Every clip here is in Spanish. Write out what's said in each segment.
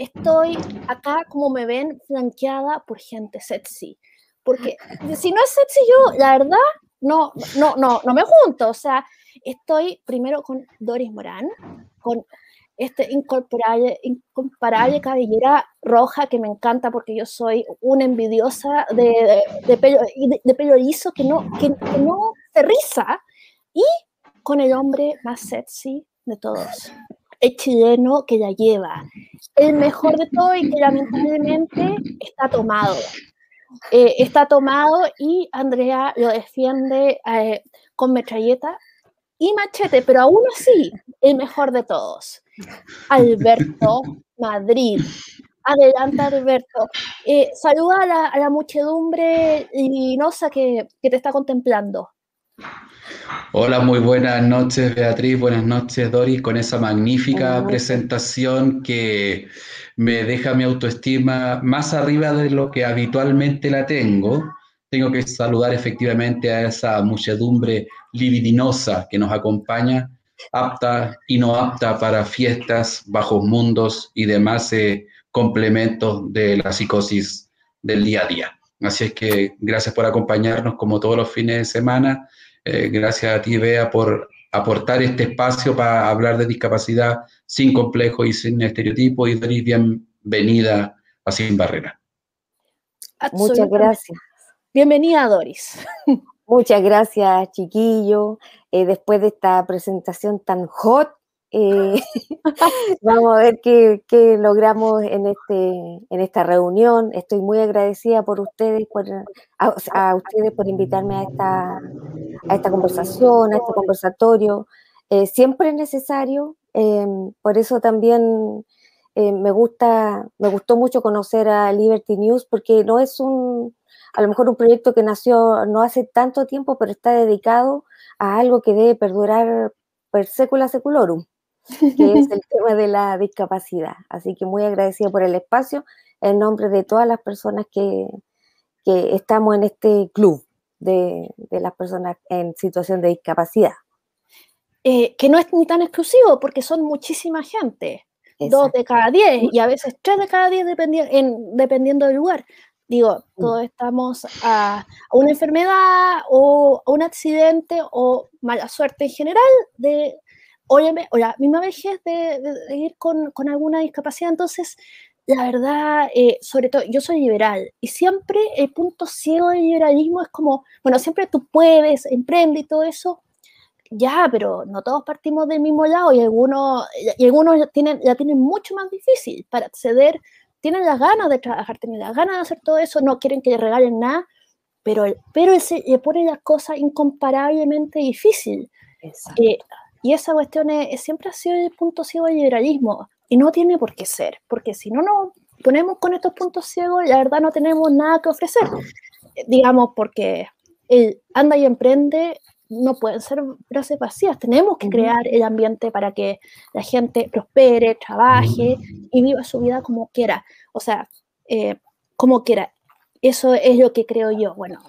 estoy acá, como me ven, flanqueada por gente sexy. Porque si no es sexy yo, la verdad, no, no, no, no me junto. O sea, estoy primero con Doris Morán, con este incomparable, incomparable cabellera roja que me encanta porque yo soy una envidiosa de, de, pelo, de, pelo liso que no, que, no se riza. Y con el hombre más sexy de todos, el chileno que la lleva, el mejor de todo y que lamentablemente está tomado. Eh, está tomado y Andrea lo defiende eh, con metralleta y machete, pero aún así, el mejor de todos, Alberto Madrid. Adelante, Alberto. Eh, saluda a la, muchedumbre luminosa que, que te está contemplando. Hola, muy buenas noches Beatriz, buenas noches Doris, con esa magnífica presentación que me deja mi autoestima más arriba de lo que habitualmente la tengo. Tengo que saludar efectivamente a esa muchedumbre libidinosa que nos acompaña, apta y no apta para fiestas, bajos mundos y demás eh, complementos de la psicosis del día a día. Así es que gracias por acompañarnos como todos los fines de semana eh, gracias a ti, Bea, por aportar este espacio para hablar de discapacidad sin complejo y sin estereotipo. Y Doris, bienvenida a Sin Barrera. Muchas gracias. Bienvenida, Doris. Muchas gracias, chiquillo. Eh, después de esta presentación tan hot, eh, vamos a ver qué, logramos en, este, en esta reunión. Estoy muy agradecida por ustedes, por, a, ustedes por invitarme a esta, a esta conversación, a este conversatorio. Eh, siempre es necesario, em, por eso también eh, me gusta, me gustó mucho conocer a Liberty News, porque no es un, a lo mejor un proyecto que nació no hace tanto tiempo, pero está dedicado a algo que debe perdurar per secula seculorum que es el tema de la discapacidad. Así que muy agradecida por el espacio en nombre de todas las personas que, que estamos en este club de, de, las personas en situación de discapacidad. Eh, que no es ni tan exclusivo porque son muchísima gente, dos de cada diez y a veces tres de cada diez en, dependiendo del lugar. Digo, todos estamos a, a, una enfermedad o a un accidente o mala suerte en general de, óyeme, o la misma vejez de, de, ir con, con, alguna discapacidad. Entonces, la verdad, eh, sobre todo, yo soy liberal y siempre el punto ciego del liberalismo es como, bueno, siempre tú puedes, emprende y todo eso, ya, pero no todos partimos del mismo lado y algunos, y algunos tienen, ya tienen mucho más difícil para acceder, tienen las ganas de trabajar, tienen las ganas de hacer todo eso, no quieren que les regalen nada, pero, pero él se le pone las cosas incomparablemente difícil. Eh, y esa cuestión es, siempre ha sido el punto ciego del liberalismo. Y no tiene por qué ser, porque si no nos ponemos con estos puntos ciegos, la verdad no tenemos nada que ofrecer. Digamos, porque el anda y emprende no pueden ser frases vacías. Tenemos que crear el ambiente para que la gente prospere, trabaje y viva su vida como quiera. O sea, eh, como quiera. Eso es lo que creo yo. Bueno,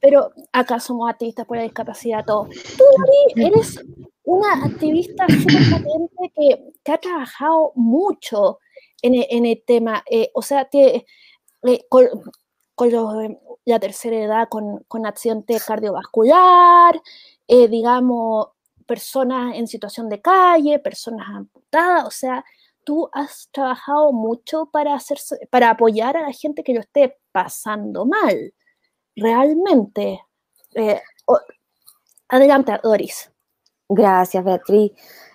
pero acá somos activistas por la discapacidad, todos. Tú, eres una activista súper potente que, ha trabajado mucho en, e, el tema, eh, o sea, eh, con, los, la tercera edad, con, con accidente cardiovascular, eh, digamos, personas en situación de calle, personas amputadas, o sea, tú has trabajado mucho para, hacer, para apoyar a la gente que lo esté pasando mal, realmente. adelante, Doris. Gracias, Beatriz.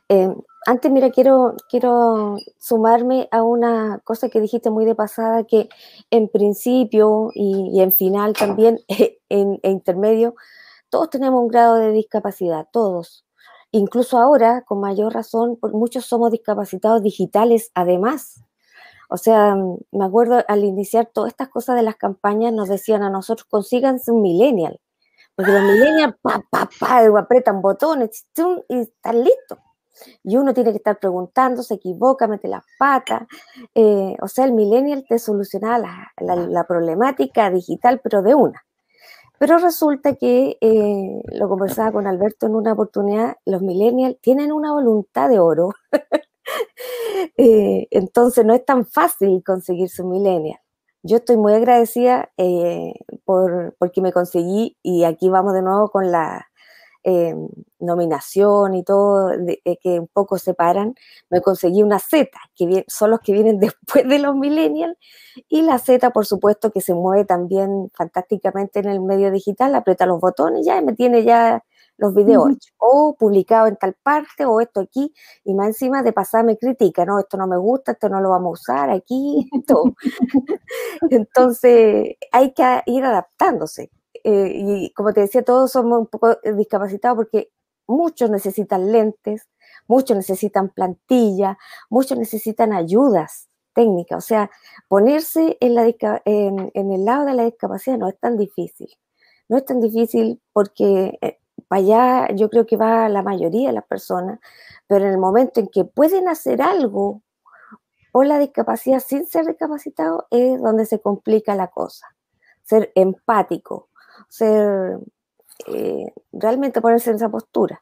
Eh, antes, mira, quiero, quiero sumarme a una cosa que dijiste muy de pasada, que en principio y, en final también, en, intermedio, todos tenemos un grado de discapacidad, todos. Incluso ahora, con mayor razón, muchos somos discapacitados digitales además. O sea, me acuerdo al iniciar todas estas cosas de las campañas, nos decían a nosotros, consíganse un millennial porque los millennials, pa, pa, pa, apretan botones y están listos. Y uno tiene que estar preguntando, se equivoca, mete las patas. Eh, o sea, el millennial te soluciona la, problemática digital, pero de una. Pero resulta que, eh, lo conversaba con Alberto en una oportunidad, los millennials tienen una voluntad de oro Eh, entonces no es tan fácil conseguir su millennial. Yo estoy muy agradecida eh, por, porque me conseguí, y aquí vamos de nuevo con la eh, nominación y todo, que un poco separan, me conseguí una Z, que son los que vienen después de los millennials, y la Z, por supuesto, que se mueve también fantásticamente en el medio digital, aprieta los botones ya me tiene ya los videos o publicado en tal parte, o esto aquí, y más encima de pasar me critica, no, esto no me gusta, esto no lo vamos a usar aquí, todo. Entonces, hay que ir adaptándose. Eh, y como te decía, todos somos un poco discapacitados porque muchos necesitan lentes, muchos necesitan plantilla, muchos necesitan ayudas técnicas. O sea, ponerse en, la, en, en el lado de la discapacidad no es tan difícil. No es tan difícil porque eh, para allá yo creo que va la mayoría de las personas, pero en el momento en que pueden hacer algo o la discapacidad sin ser discapacitado es donde se complica la cosa. Ser empático, ser eh, realmente ponerse en esa postura.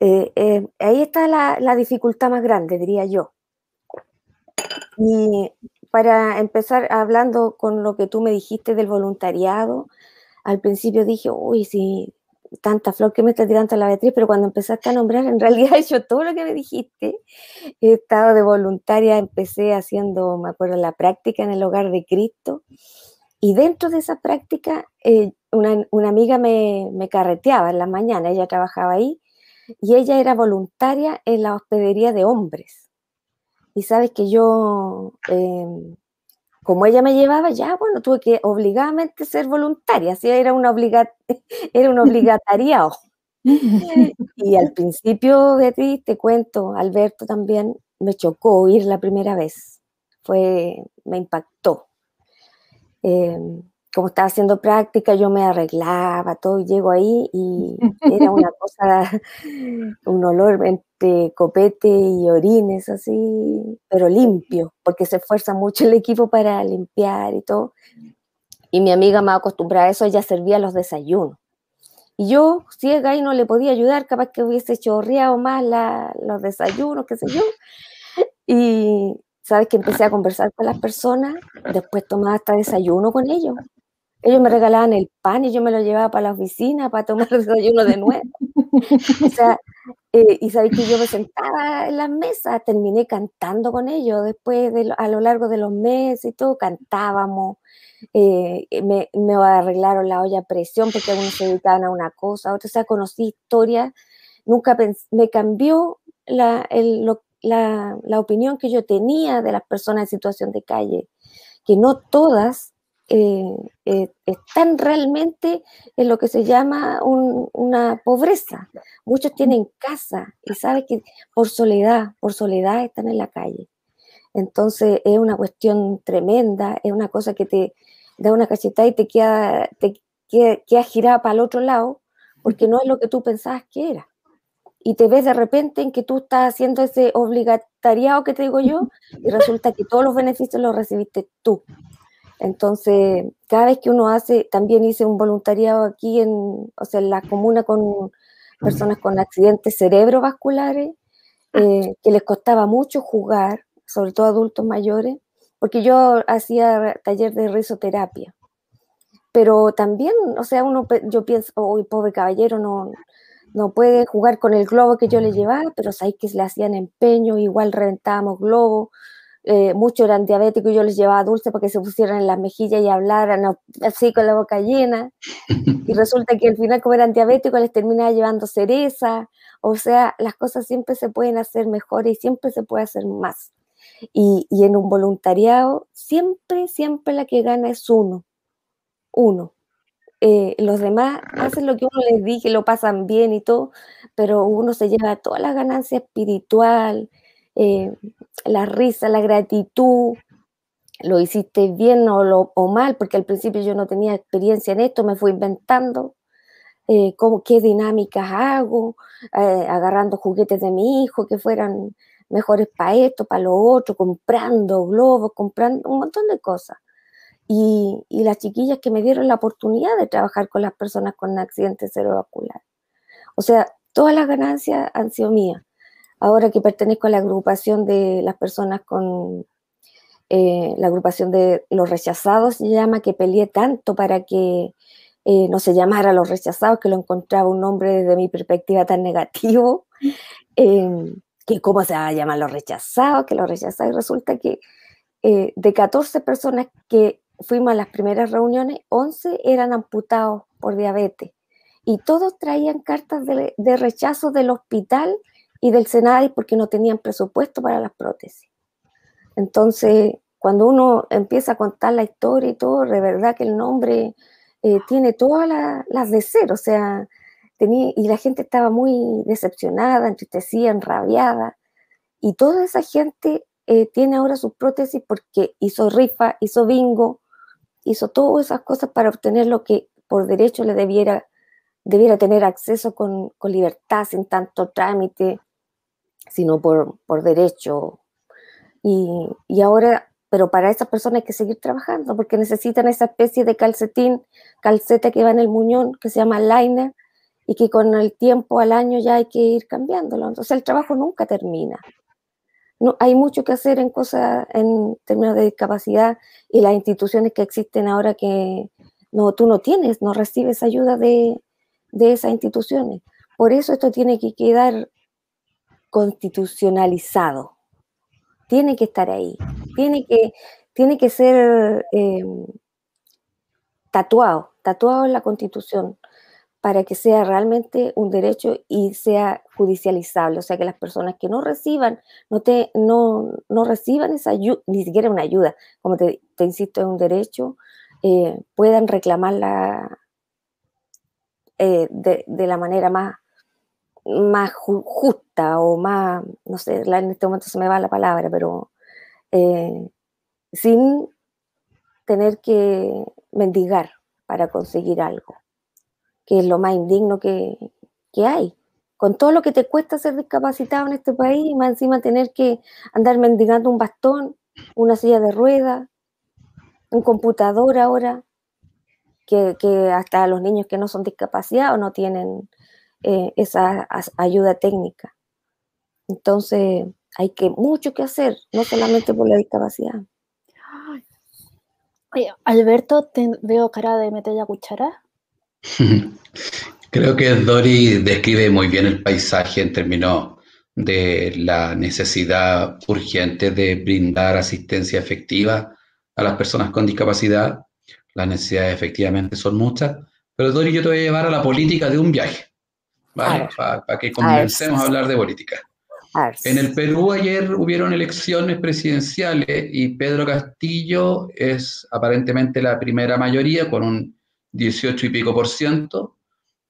Eh, eh, ahí está la, la dificultad más grande, diría yo. Y para empezar hablando con lo que tú me dijiste del voluntariado, al principio dije, uy, sí, tanta flor que me está tirando la Beatriz, pero cuando empezaste a nombrar, en realidad he hecho todo lo que me dijiste. He estado de voluntaria, empecé haciendo, me acuerdo, la práctica en el hogar de Cristo. Y dentro de esa práctica, eh, una, una, amiga me, me, carreteaba en la mañana, ella trabajaba ahí, y ella era voluntaria en la hospedería de hombres. Y sabes que yo eh, como ella me llevaba, ya, bueno, tuve que obligadamente ser voluntaria, así era, una obliga era un y al principio, Beatriz, te cuento, Alberto también me chocó ir la primera vez, fue, me impactó. Em, como estaba haciendo práctica, yo me arreglaba, todo, y llego ahí y era una cosa, un olor entre copete y orines, así, pero limpio, porque se esfuerza mucho el equipo para limpiar y todo. Y mi amiga me acostumbrada a eso, ella servía los desayunos. Y yo, ciega y no le podía ayudar, capaz que hubiese chorreado más los desayunos, qué sé yo. Y sabes que empecé a conversar con las personas, después tomaba hasta desayuno con ellos. Ellos me regalaban el pan y yo me lo llevaba para la oficina para tomar el desayuno de nuevo. o sea, eh, y sabéis que yo me sentaba en la mesa, terminé cantando con ellos después de, a lo largo de los meses y todo, cantábamos, eh, me, me, arreglaron la olla a presión porque algunos se dedicaban a una cosa, o sea, conocí historias, nunca me cambió la, la, la opinión que yo tenía de las personas en situación de calle, que no todas eh, eh, están realmente en lo que se llama una pobreza. Muchos tienen casa y saben que por soledad, por soledad están en la calle. Entonces es una cuestión tremenda, es una cosa que te da una cachetada y te queda, te queda, girada para el otro lado, porque no es lo que tú pensabas que era. Y te ves de repente en que tú estás haciendo ese obligatariado que te digo yo, y resulta que todos los beneficios los recibiste tú. Entonces, cada vez que uno hace, también hice un voluntariado aquí en, o sea, en la comuna con personas con accidentes cerebrovasculares, eh, que les costaba mucho jugar, sobre todo adultos mayores, porque yo hacía taller de risoterapia. Pero también, o sea, uno, yo pienso, oh, pobre caballero, no, no puede jugar con el globo que yo le llevaba, pero sabéis que le hacían empeño, igual reventábamos globos, eh, muchos eran diabéticos y yo les llevaba dulce para que se pusieran en las mejillas y hablaran así con la boca llena. Y resulta que al final, como eran diabéticos, les terminaba llevando cereza. O sea, las cosas siempre se pueden hacer mejor y siempre se puede hacer más. Y, y en un voluntariado, siempre, siempre la que gana es uno. Uno. Eh, los demás hacen lo que uno les dice, lo pasan bien y todo, pero uno se lleva toda la ganancia espiritual, eh, la risa, la gratitud, lo hiciste bien o, lo, o, mal, porque al principio yo no tenía experiencia en esto, me fui inventando eh, cómo, qué dinámicas hago, eh, agarrando juguetes de mi hijo que fueran mejores para esto, para lo otro, comprando globos, comprando un montón de cosas. Y, y, las chiquillas que me dieron la oportunidad de trabajar con las personas con accidentes cerebrovasculares. O sea, todas las ganancias han sido mías ahora que pertenezco a la agrupación de las personas con eh, la agrupación de los rechazados, se llama, que peleé tanto para que eh, no se llamara los rechazados, que lo encontraba un nombre desde mi perspectiva tan negativo, em, que cómo se va a llamar los rechazados, que los rechazados, y resulta que eh, de 14 personas que fuimos a las primeras reuniones, 11 eran amputados por diabetes. Y todos traían cartas de, de rechazo del hospital y del Senado porque no tenían presupuesto para las prótesis. Entonces, cuando uno empieza a contar la historia y todo, de verdad que el nombre eh, tiene todas las de ser, o sea, tenía, y la gente estaba muy decepcionada, entristecida, enrabiada, y toda esa gente eh, tiene ahora sus prótesis porque hizo rifa, hizo bingo, hizo todas esas cosas para obtener lo que por derecho le debiera, debiera tener acceso con, con libertad, sin tanto trámite, sino por, por derecho. Y, y, ahora, pero para esas personas hay que seguir trabajando porque necesitan esa especie de calcetín, calceta que va en el muñón, que se llama liner, y que con el tiempo al año ya hay que ir cambiándolo. Entonces el trabajo nunca termina. No, hay mucho que hacer en cosas, en términos de discapacidad y las instituciones que existen ahora que no, tú no tienes, no recibes ayuda de, de esas instituciones. Por eso esto tiene que quedar constitucionalizado. Tiene que estar ahí. Tiene que, tiene que ser eh, tatuado, tatuado en la constitución para que sea realmente un derecho y sea judicializable. O sea, que las personas que no reciban, no, te, no, no reciban esa ayuda, ni siquiera una ayuda, como te, te insisto, es un derecho, eh, puedan reclamarla eh, de, de, la manera más más justa o más, no sé, en este momento se me va la palabra, pero eh, sin tener que mendigar para conseguir algo, que es lo más indigno que, que hay. Con todo lo que te cuesta ser discapacitado en este país, y más encima tener que andar mendigando un bastón, una silla de ruedas, un computador ahora, que, que, hasta los niños que no son discapacitados no tienen eh, esa ayuda técnica. Entonces, hay que mucho que hacer, no solamente por la discapacidad. Alberto, te veo cara de meter la cuchara. Creo que Dori describe muy bien el paisaje en términos de la necesidad urgente de brindar asistencia efectiva a las personas con discapacidad. Las necesidades efectivamente son muchas, pero Dori, yo te voy a llevar a la política de un viaje. Para que comencemos a, hablar de política. En el Perú ayer hubieron elecciones presidenciales y Pedro Castillo es aparentemente la primera mayoría con un 18 y pico por ciento.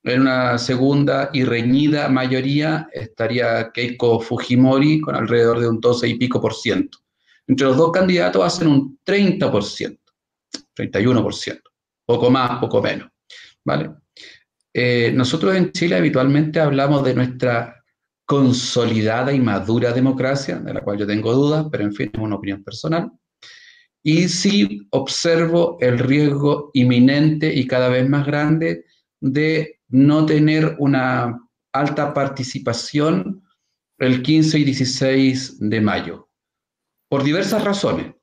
En una segunda y reñida mayoría estaría Keiko Fujimori con alrededor de un 12 y pico por ciento. Entre los dos candidatos hacen un 30 por ciento, 31 por ciento, poco más, poco menos. ¿Vale? Eh, nosotros en Chile habitualmente hablamos de nuestra consolidada y madura democracia, de la cual yo tengo dudas, pero en fin, es una opinión personal. Y sí observo el riesgo inminente y cada vez más grande de no tener una alta participación el 15 y 16 de mayo, por diversas razones,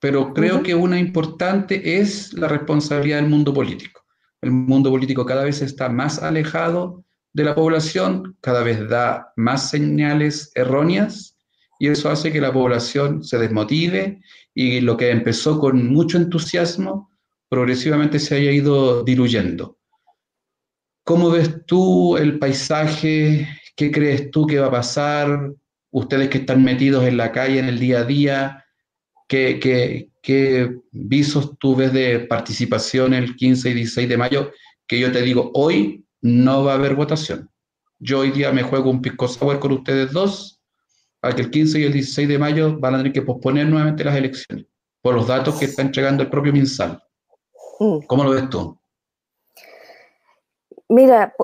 pero creo que una importante es la responsabilidad del mundo político el mundo político cada vez está más alejado de la población, cada vez da más señales erróneas y eso hace que la población se desmotive y lo que empezó con mucho entusiasmo progresivamente se haya ido diluyendo. ¿Cómo ves tú el paisaje? ¿Qué crees tú que va a pasar? Ustedes que están metidos en la calle en el día a día, ¿qué, qué, ¿Qué visos tú ves de participación el 15 y 16 de mayo? Que yo te digo, hoy no va a haber votación. Yo hoy día me juego un pisco sour con ustedes dos, para que el 15 y el 16 de mayo van a tener que posponer nuevamente las elecciones, por los datos que está entregando el propio MinSal. Mm. ¿Cómo lo ves tú? Mira,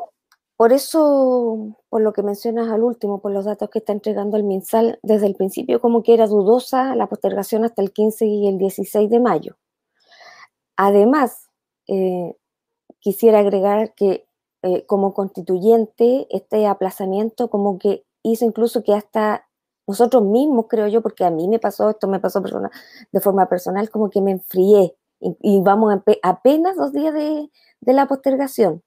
por eso, por lo que mencionas al último, por los datos que está entregando el MinSal, desde el principio como que era dudosa la postergación hasta el 15 y el 16 de mayo. Además, eh, quisiera agregar que eh, como constituyente este aplazamiento como que hizo incluso que hasta nosotros mismos, creo yo, porque a mí me pasó esto, me pasó persona, de forma personal, como que me enfrié y, vamos apenas dos días de, la postergación.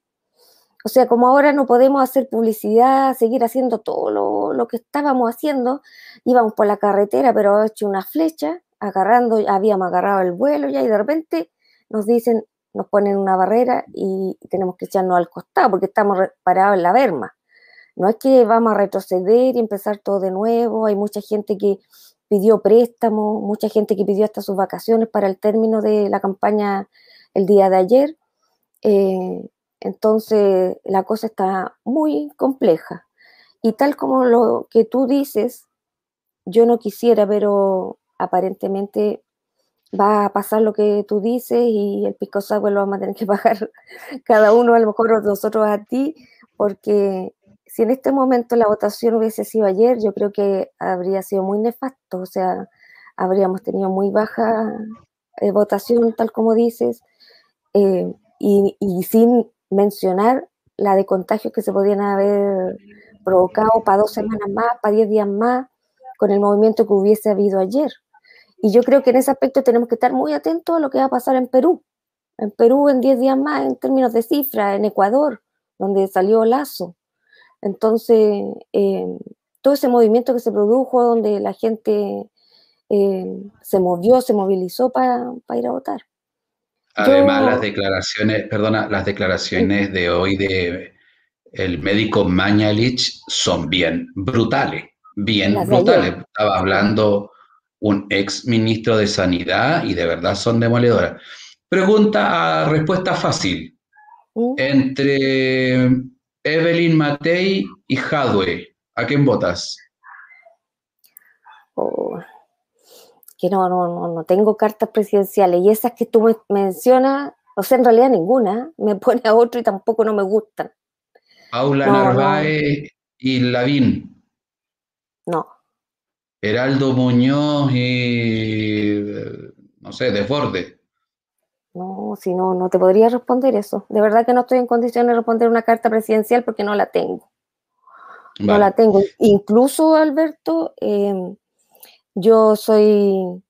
O sea, como ahora no podemos hacer publicidad, seguir haciendo todo lo, lo, que estábamos haciendo, íbamos por la carretera, pero hecho una flecha, agarrando, habíamos agarrado el vuelo ya y de repente nos dicen, nos ponen una barrera y tenemos que echarnos al costado porque estamos parados en la berma. No es que vamos a retroceder y empezar todo de nuevo, hay mucha gente que pidió préstamo, mucha gente que pidió hasta sus vacaciones para el término de la campaña el día de ayer. Eh, entonces la cosa está muy compleja. Y tal como lo que tú dices, yo no quisiera, pero aparentemente va a pasar lo que tú dices y el pisco sour lo vamos a tener que pagar cada uno, a lo mejor nosotros a ti, porque si en este momento la votación hubiese sido ayer, yo creo que habría sido muy nefasto, o sea, habríamos tenido muy baja eh, votación, tal como dices, eh, y, y, sin mencionar la de contagios que se podían haber provocado para dos semanas más, para diez días más, con el movimiento que hubiese habido ayer. Y yo creo que en ese aspecto tenemos que estar muy atentos a lo que va a pasar en Perú. En Perú en 10 días más en términos de cifra, en Ecuador, donde salió Lazo. Entonces, eh, todo ese movimiento que se produjo, donde la gente eh, se movió, se movilizó para, ir a votar. Además, las declaraciones, perdona, las declaraciones de hoy de el médico Mañalich son bien brutales, bien brutales. Estaba hablando un ex ministro de Sanidad y de verdad son demoledoras. Pregunta a respuesta fácil. Uh. Entre Evelyn Matei y Hadwe, ¿a quién votas? Oh, que no, no, no, tengo cartas presidenciales y esas que tú mencionas, o sea, en realidad ninguna, me pone a otro y tampoco no me gustan. Paula Narváez y Lavín. No. Heraldo Muñoz y, no sé, Desborde. No, si no, no te podría responder eso. De verdad que no estoy en condiciones de responder una carta presidencial porque no la tengo. No la tengo. Incluso, Alberto, em, yo soy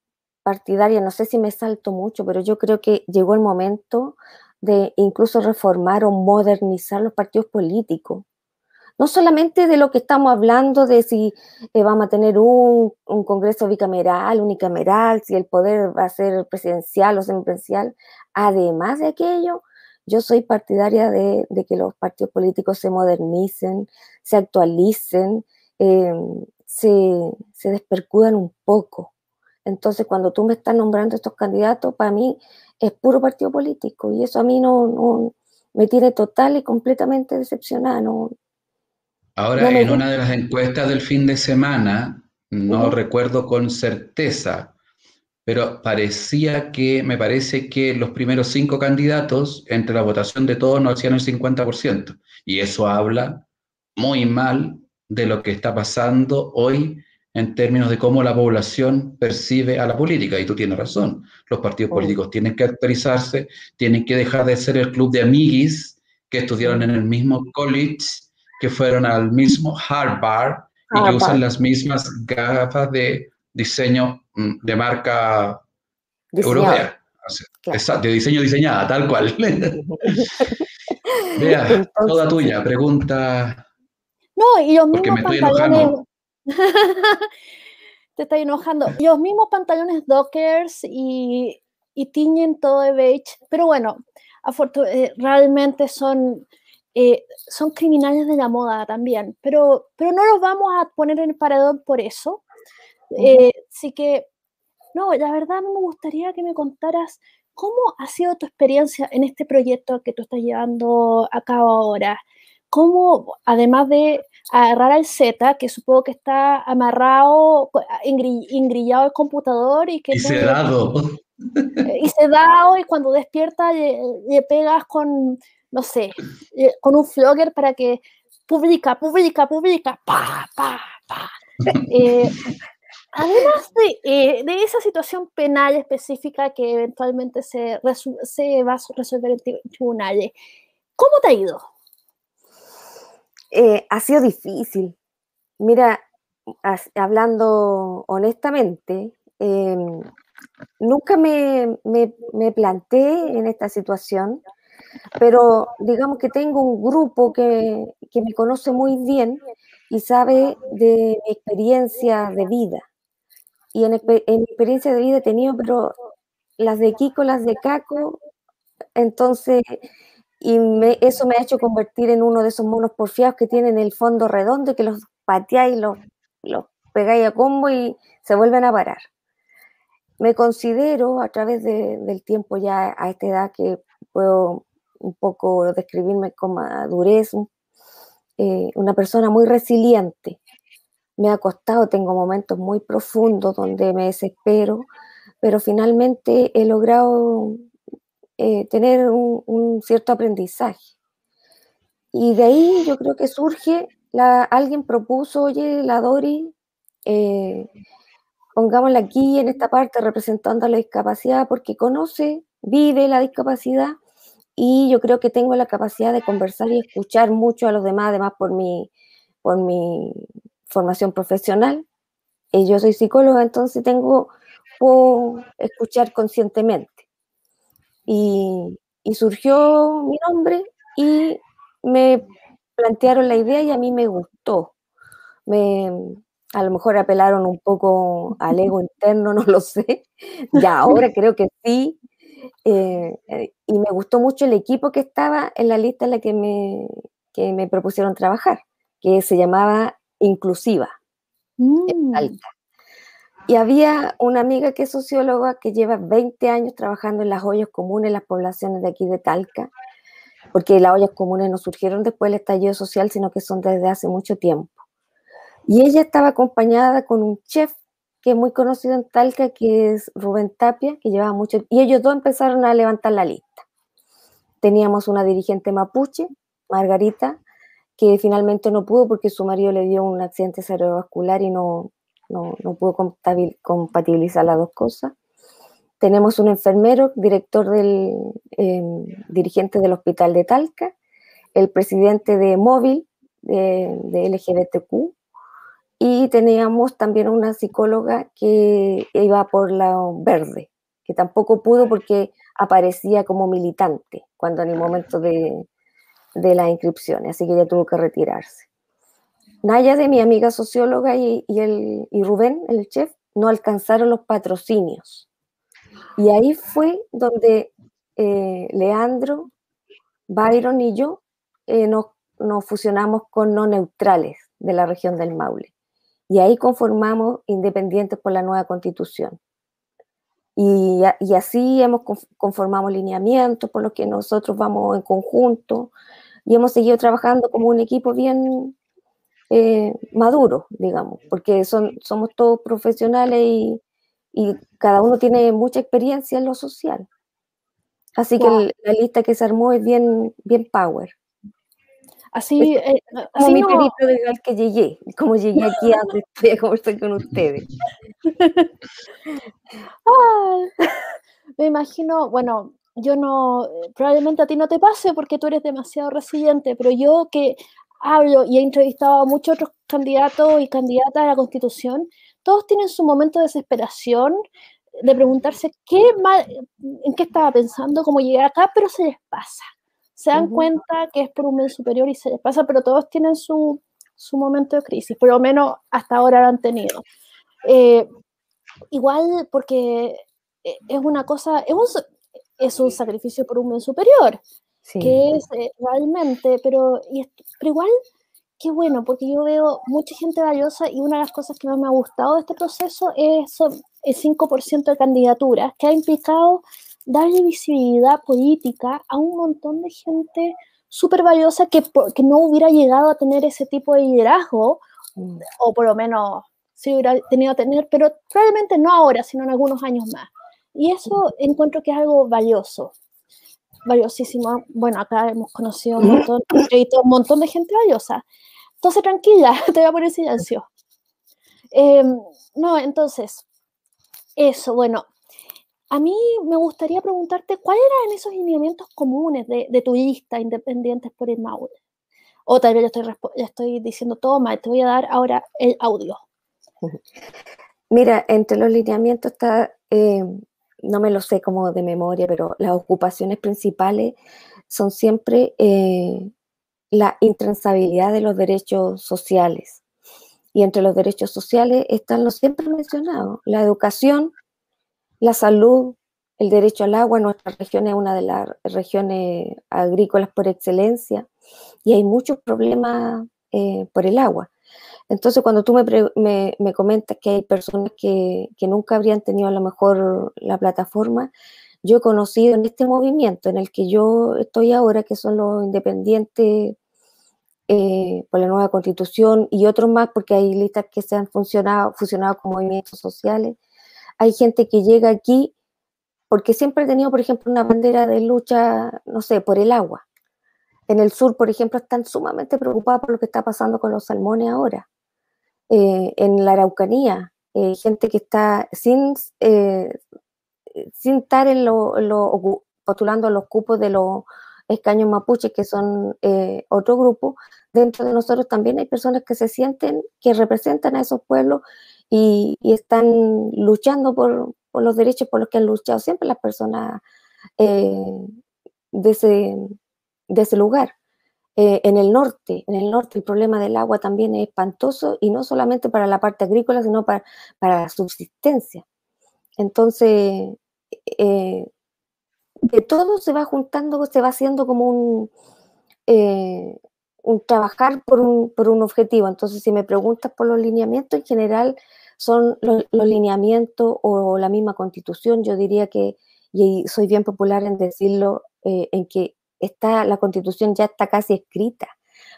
partidaria, no sé si me salto mucho, pero yo creo que llegó el momento de incluso reformar o modernizar los partidos políticos. No solamente de lo que estamos hablando, de si eh, vamos a tener un, Congreso bicameral, unicameral, si el poder va a ser presidencial o semipresidencial, además de aquello, yo soy partidaria de, que los partidos políticos se modernicen, se actualicen, em, se, se despercudan un poco. Entonces, cuando tú me estás nombrando estos candidatos, para mí es puro partido político y eso a mí no, no me tiene total y completamente decepcionada. No, Ahora, en una de las encuestas del fin de semana, no recuerdo con certeza, pero parecía que, me parece que los primeros cinco candidatos, entre la votación de todos, no hacían el 50%. Y eso habla muy mal de lo que está pasando hoy en términos de cómo la población percibe a la política. Y tú tienes razón, los partidos oh. políticos tienen que actualizarse, tienen que dejar de ser el club de amiguis que estudiaron en el mismo college que fueron al mismo Harvard y que usan las mismas gafas de diseño mm, de marca europea. Exacto, de diseño diseñada, tal cual. Vea, toda tuya, pregunta. No, y los mismos pantalones. Te estoy enojando. Y los mismos pantalones Dockers y, y tiñen todo de beige. Pero bueno, eh, realmente son eh, son criminales de la moda también, pero, pero no los vamos a poner en el paredón por eso. Eh, así que, no, la verdad me gustaría que me contaras cómo ha sido tu experiencia en este proyecto que tú estás llevando a cabo ahora. ¿Cómo, además de agarrar al Z, que supongo que está amarrado, ingrillado el computador y que... Y sedado. Y sedado, y cuando despierta le pegas con no sé, eh, con un flogger para que publica, publica, publica, pa, pa, pa. Eh, además eh, de, esa situación penal específica que eventualmente se, se va a resolver en tribunales, ¿cómo te ha ido? Ha sido difícil, Mira, hablando honestamente, em, nunca me, me, planteé en esta situación, pero digamos que tengo un grupo que, que me conoce muy bien y sabe de mi experiencia de vida. Y en, en experiencia de vida he tenido, pero las de Kiko, las de Caco, entonces, y eso me ha hecho convertir en uno de esos monos porfiados que tienen el fondo redondo, que los pateáis, los, los pegáis a combo y se vuelven a parar. Me considero a través del tiempo ya a esta edad que puedo un poco describirme con madurez, eh, una persona muy resiliente. Me ha costado, tengo momentos muy profundos donde me desespero, pero finalmente he logrado eh, tener un, cierto aprendizaje. Y de ahí yo creo que surge, la, alguien propuso, oye, la Dori, eh, pongámosla aquí en esta parte representando a la discapacidad porque conoce, vive la discapacidad y yo creo que tengo la capacidad de conversar y escuchar mucho a los demás, además por mi, por mi formación profesional. y yo soy psicóloga, entonces tengo puedo escuchar conscientemente. Y, surgió mi nombre y me plantearon la idea y a mí me gustó. Me, a lo mejor apelaron un poco al ego interno, no lo sé. Ya ahora creo que sí. Eh, eh, y me gustó mucho el equipo que estaba en la lista en la que me, que me propusieron trabajar, que se llamaba Inclusiva. Mm. Y había una amiga que es socióloga que lleva 20 años trabajando en las ollas comunes las poblaciones de aquí de Talca, porque las ollas comunes no surgieron después del estallido social, sino que son desde hace mucho tiempo. Y ella estaba acompañada con un chef que es muy conocido en Talca, que es Rubén Tapia, que llevaba mucho, y ellos dos empezaron a levantar la lista. Teníamos una dirigente mapuche, Margarita, que finalmente no pudo porque su marido le dio un accidente cerebrovascular y no, no, no pudo compatibilizar las dos cosas. Tenemos un enfermero, director del, em, dirigente del Hospital de Talca, el presidente de Móvil, de, de LGBTQ, y teníamos también una psicóloga que iba por la verde, que tampoco pudo porque aparecía como militante cuando en el momento de, de las inscripciones, así que ella tuvo que retirarse. Naya de mi amiga socióloga y, el, Rubén, el chef, no alcanzaron los patrocinios. Y ahí fue donde eh, Leandro, Byron y yo eh, nos, fusionamos con no neutrales de la región del Maule. Y ahí conformamos Independientes por la nueva constitución. Y, así hemos conformamos lineamientos por los que nosotros vamos en conjunto y hemos seguido trabajando como un equipo bien, eh, maduro, digamos, porque son, somos todos profesionales y, cada uno tiene mucha experiencia en lo social. Así que la lista que se armó es bien, bien power. Así, es, eh, como mi perito de que llegué, como llegué aquí antes de conversar con ustedes. me imagino, bueno, yo no, probablemente a ti no te pase porque tú eres demasiado resiliente, pero yo que hablo y he entrevistado a muchos otros candidatos y candidatas a la Constitución, todos tienen su momento de desesperación, de preguntarse qué en qué estaba pensando, cómo llegar acá, pero se les pasa. Se dan cuenta que es por un bien superior y se les pasa, pero todos tienen su, su momento de crisis, por lo menos hasta ahora lo han tenido. Eh, igual porque eh, es una cosa, es un, es un sacrificio por un bien superior que es eh, realmente, pero, y, pero igual, qué bueno, porque yo veo mucha gente valiosa y una de las cosas que más me ha gustado de este proceso es el 5% de candidaturas, que ha implicado darle visibilidad política a un montón de gente súper valiosa que, que no hubiera llegado a tener ese tipo de liderazgo, mm. o por lo menos si hubiera tenido a tener, pero probablemente no ahora, sino en algunos años más. Y eso encuentro que es algo valioso valiosísimo. Bueno, acá hemos conocido un montón, un montón de gente valiosa. Entonces, tranquila, te voy a poner silencio. Em, no, entonces, eso, bueno, a mí me gustaría preguntarte cuáles eran esos lineamientos comunes de, de tu lista Independientes por el Maule. O tal vez estoy, estoy diciendo todo mal, te voy a dar ahora el audio. Mira, entre los lineamientos está, eh, no me lo sé como de memoria, pero las ocupaciones principales son siempre eh, la intransabilidad de los derechos sociales. Y entre los derechos sociales están los siempre mencionados, la educación, la salud, el derecho al agua. Nuestra región es una de las regiones agrícolas por excelencia y hay muchos problemas eh, por el agua. Entonces, cuando tú me, me, comentas que hay personas que, nunca habrían tenido a lo mejor la plataforma, yo he conocido en este movimiento en el que yo estoy ahora, que son los independientes eh, por la nueva constitución y otros más, porque hay listas que se han funcionado, con movimientos sociales, hay gente que llega aquí porque siempre he tenido, por ejemplo, una bandera de lucha, no sé, por el agua. En el sur, por ejemplo, están sumamente preocupados por lo que está pasando con los salmones ahora. Eh, en la Araucanía, eh, gente que está sin, eh, sin estar en lo, postulando los cupos de los escaños mapuches, que son otro grupo, dentro de nosotros también hay personas que se sienten, que representan a esos pueblos y, están luchando por, los derechos por los que han luchado siempre las personas de, ese, de ese lugar. Eh, en el norte, en el norte el problema del agua también es espantoso y no solamente para la parte agrícola, sino para, la subsistencia. Entonces, eh, de todo se va juntando, se va haciendo como un, eh, un trabajar por un, por un, objetivo. Entonces, si me preguntas por los lineamientos, en general son los, los lineamientos o la misma constitución, yo diría que, y soy bien popular en decirlo, en que está, la constitución ya está casi escrita.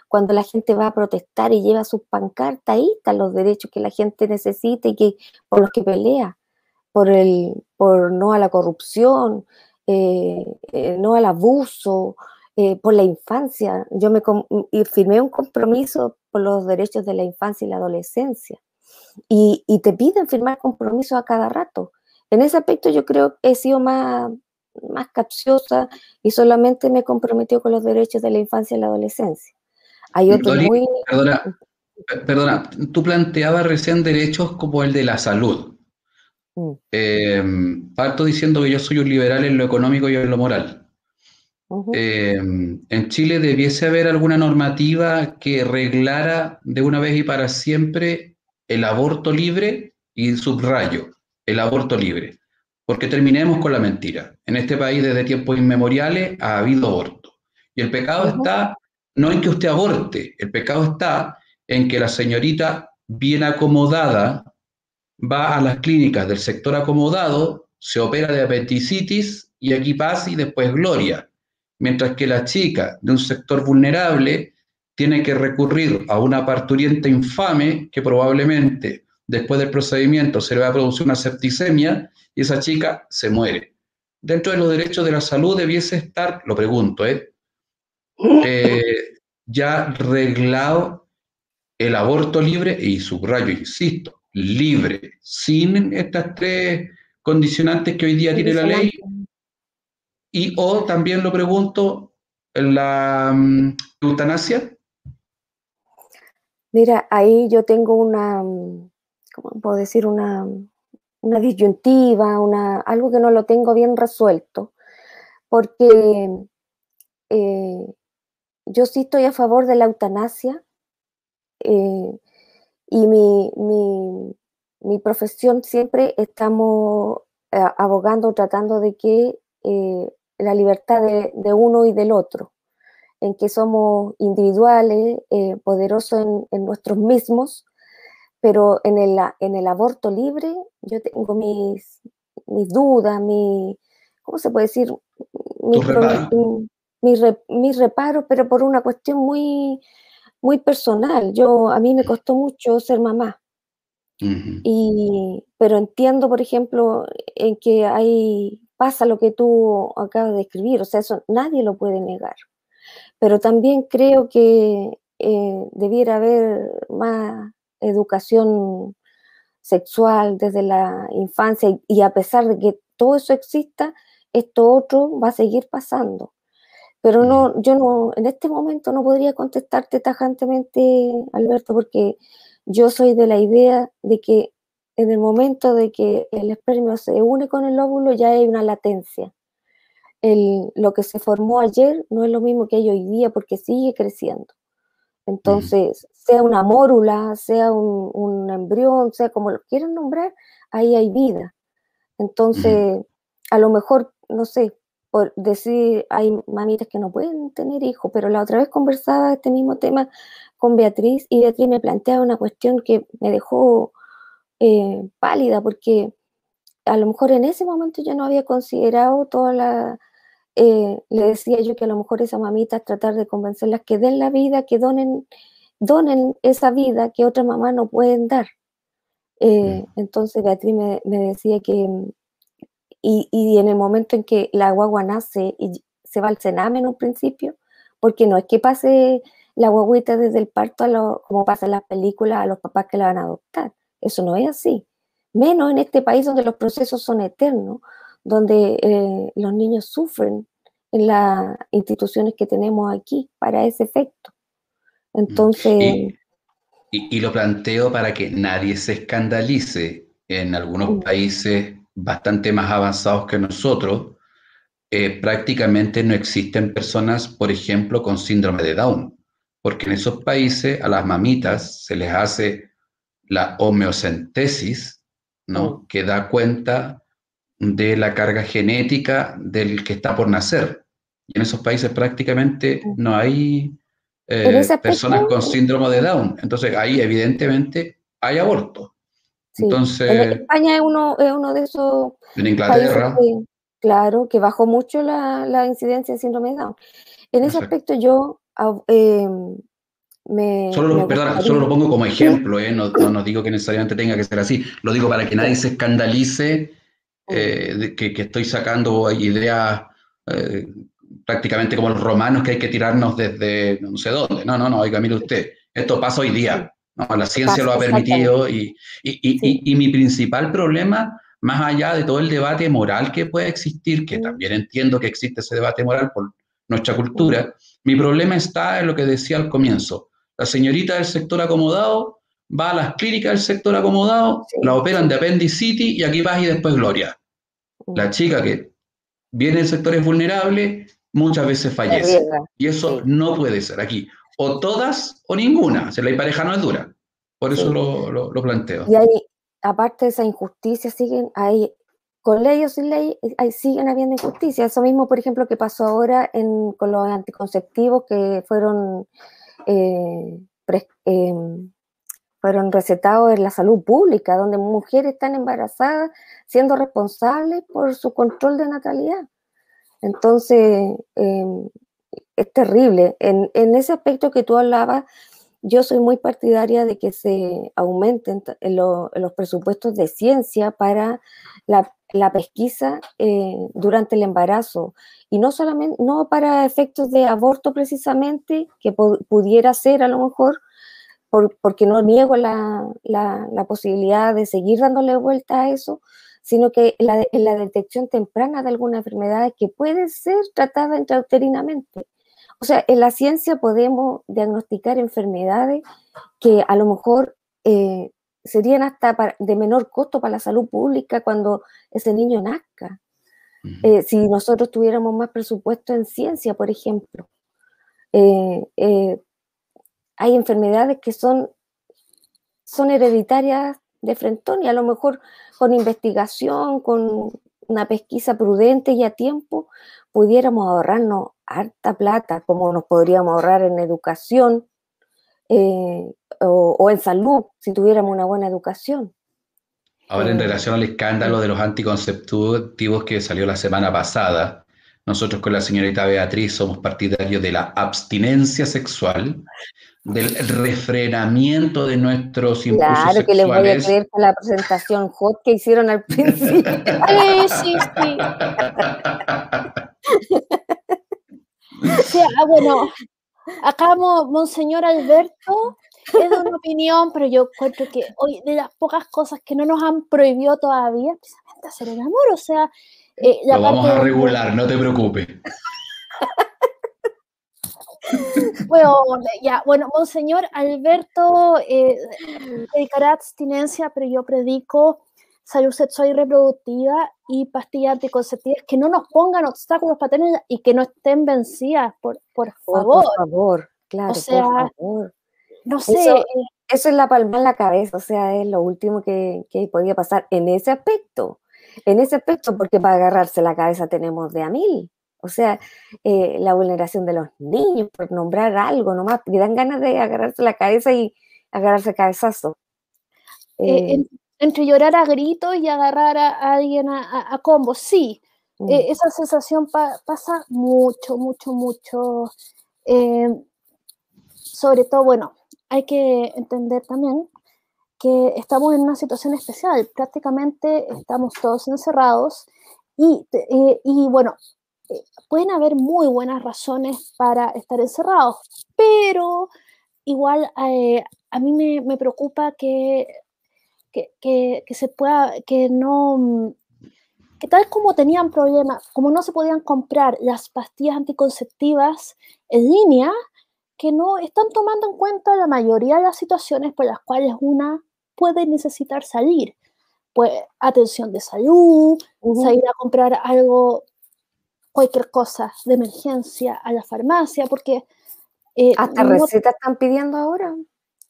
Cuando la gente va a protestar y lleva sus pancartas, ahí están los derechos que la gente necesita y que, por los que pelea, por, el, por no a la corrupción, eh, eh, no al abuso, eh, por la infancia. Yo me firmé un compromiso por los derechos de la infancia y la adolescencia. Y, y te piden firmar compromisos a cada rato. En ese aspecto yo creo que he sido más, más capciosa y solamente me comprometió con los derechos de la infancia y la adolescencia. Hay otros muy... Perdona, perdona, tú planteabas recién derechos como el de la salud. Mm. Em, parto diciendo que yo soy un liberal en lo económico y en lo moral. Em, en Chile debiese haber alguna normativa que reglara de una vez y para siempre el aborto libre y subrayo, el aborto libre. Porque terminemos con la mentira. En este país desde tiempos inmemoriales ha habido aborto. Y el pecado está no en que usted aborte, el pecado está en que la señorita bien acomodada va a las clínicas del sector acomodado, se opera de apendicitis y aquí pasa y después gloria. Mientras que la chica de un sector vulnerable tiene que recurrir a una parturienta infame que probablemente después del procedimiento se le va a producir una septicemia y esa chica se muere. Dentro de los derechos de la salud debiese estar, lo pregunto, ¿eh? eh ya reglado el aborto libre y subrayo, insisto, libre, sin estas tres condicionantes que hoy día tiene la ley. Y o también lo pregunto, la um, eutanasia. Mira, ahí yo tengo una, ¿cómo puedo decir? Una, una disyuntiva, una, algo que no lo tengo bien resuelto, porque eh, yo sí estoy a favor de la eutanasia eh, y mi, mi, profesión siempre estamos eh, abogando, tratando de que la libertad de, de, uno y del otro, en que somos individuales, poderosos en, en nuestros mismos, pero en el, en el aborto libre yo tengo mis, mis dudas, mi, ¿cómo se puede decir? Mis mi, reparos, pero por una cuestión muy, muy personal. Yo, a mí me costó mucho ser mamá. y, pero entiendo, por ejemplo, en que hay, pasa lo que tú acabas de escribir, o sea, eso nadie lo puede negar. Pero también creo que eh, debiera haber más educación sexual desde la infancia y, a pesar de que todo eso exista, esto otro va a seguir pasando. Pero no, yo no, en este momento no podría contestarte tajantemente, Alberto, porque yo soy de la idea de que en el momento de que el espermio se une con el óvulo ya hay una latencia. El, lo que se formó ayer no es lo mismo que hay hoy día porque sigue creciendo. Entonces, sea una mórula, sea un, embrión, sea como lo quieran nombrar, ahí hay vida. Entonces, a lo mejor, no sé, por decir, hay mamitas que no pueden tener hijos, pero la otra vez conversaba este mismo tema con Beatriz y Beatriz me planteaba una cuestión que me dejó eh, pálida porque a lo mejor en ese momento yo no había considerado toda la... Eh, le decía yo que a lo mejor esa mamita tratar de convencerlas que den la vida, que donen, donen esa vida que otras mamás no pueden dar. Eh, mm. entonces Beatriz me, decía que, y, y, en el momento en que la guagua nace y se va al cename en un principio, porque no es que pase la guaguita desde el parto, a lo, como pasa en las películas, a los papás que la van a adoptar. Eso no es así. Menos en este país donde los procesos son eternos, donde eh, los niños sufren en las instituciones que tenemos aquí para ese efecto. Entonces... Y, lo planteo para que nadie se escandalice. En algunos mm. países bastante más avanzados que nosotros, eh, prácticamente no existen personas, por ejemplo, con síndrome de Down, porque en esos países a las mamitas se les hace la homeocentesis, ¿no? Mm. que da cuenta de la carga genética del que está por nacer. Y en esos países prácticamente mm. no hay eh, personas con síndrome de Down. Entonces ahí evidentemente hay aborto. Entonces, en España es uno, es uno de esos... En Inglaterra. claro, que bajó mucho la, la, incidencia de síndrome de Down. En ese aspecto yo eh, solo, lo, perdona, solo lo pongo como ejemplo, ¿eh? no, no, digo que necesariamente tenga que ser así, lo digo para que nadie se escandalice eh, de que, que, estoy sacando ideas prácticamente como los romanos que hay que tirarnos desde no sé dónde. No, no, no, oiga, mire usted, esto pasa hoy día, ¿no? la ciencia lo ha permitido y, y, y, y, mi principal problema, más allá de todo el debate moral que puede existir, que también entiendo que existe ese debate moral por nuestra cultura, mi problema está en lo que decía al comienzo. La señorita del sector acomodado va a las clínicas del sector acomodado, la operan de Appendicity y aquí vas y después Gloria. La chica que viene de sectores vulnerables muchas veces fallece. Y eso no puede ser aquí. O todas o ninguna. Si la pareja no es dura. Por eso lo, lo, planteo. Y ahí, aparte de esa injusticia, siguen ahí, con ley o sin ley, ahí siguen habiendo injusticia. Eso mismo, por ejemplo, que pasó ahora en, con los anticonceptivos que fueron eh, em, fueron recetados en la salud pública, donde mujeres están embarazadas siendo responsables por su control de natalidad. Entonces, em, es terrible. En, ese aspecto que tú hablabas, yo soy muy partidaria de que se aumenten los presupuestos de ciencia para la la pesquisa eh, durante el embarazo y no solamente, no para efectos de aborto precisamente, que pudiera ser a lo mejor, porque no niego la, posibilidad de seguir dándole vuelta a eso, sino que la, en la detección temprana de alguna enfermedad que puede ser tratada intrauterinamente. O sea, en la ciencia podemos diagnosticar enfermedades que a lo mejor eh, serían hasta de menor costo para la salud pública cuando ese niño nazca. Eh, si nosotros tuviéramos más presupuesto en ciencia, por ejemplo. Eh, eh, hay enfermedades que son, son hereditarias de frentón y a lo mejor con investigación, con una pesquisa prudente y a tiempo, pudiéramos ahorrarnos harta plata, como nos podríamos ahorrar en educación, eh, o, en salud, si tuviéramos una buena educación. Ahora, en relación al escándalo de los anticonceptivos que salió la semana pasada, nosotros con la señorita Beatriz somos partidarios de la abstinencia sexual, del refrenamiento de nuestros impulsos Claro, que les voy a creer con la presentación hot que hicieron al principio. sí, sí. sí ah, bueno, Acá, Monseñor Alberto, es de una opinión, pero yo encuentro que hoy de las pocas cosas que no nos han prohibido todavía, precisamente hacer el amor, o sea... Eh, Lo vamos a regular, no te preocupes. bueno, ya, bueno, Monseñor Alberto eh, predicará abstinencia, pero yo predico salud sexual y reproductiva y pastillas anticonceptivas que no nos pongan obstáculos para tener y que no estén vencidas, por, por favor. por favor, claro, o sea, por favor. No sé. Eso, eh, eso, es la palma en la cabeza, o sea, es lo último que, que podía pasar en ese aspecto. En ese aspecto, porque para agarrarse la cabeza tenemos de a mil. O sea, eh, la vulneración de los niños, por nombrar algo nomás, que dan ganas de agarrarse la cabeza y agarrarse cabezazo. Eh, eh, entre llorar a gritos y agarrar a, alguien a, a, combo, sí. Mm. esa sensación pasa mucho, mucho, mucho. sobre todo, bueno, hay que entender también que estamos en una situación especial. Prácticamente estamos todos encerrados y, y bueno, pueden haber muy buenas razones para estar encerrados, pero igual eh, a mí me, me preocupa que, que, que, se pueda, que no, que tal como tenían problemas, como no se podían comprar las pastillas anticonceptivas en línea, que no están tomando en cuenta la mayoría de las situaciones por las cuales una puede necesitar salir. Pues atención de salud, salir a comprar algo cualquier cosa de emergencia a la farmacia, porque... Eh, Hasta recetas están pidiendo ahora.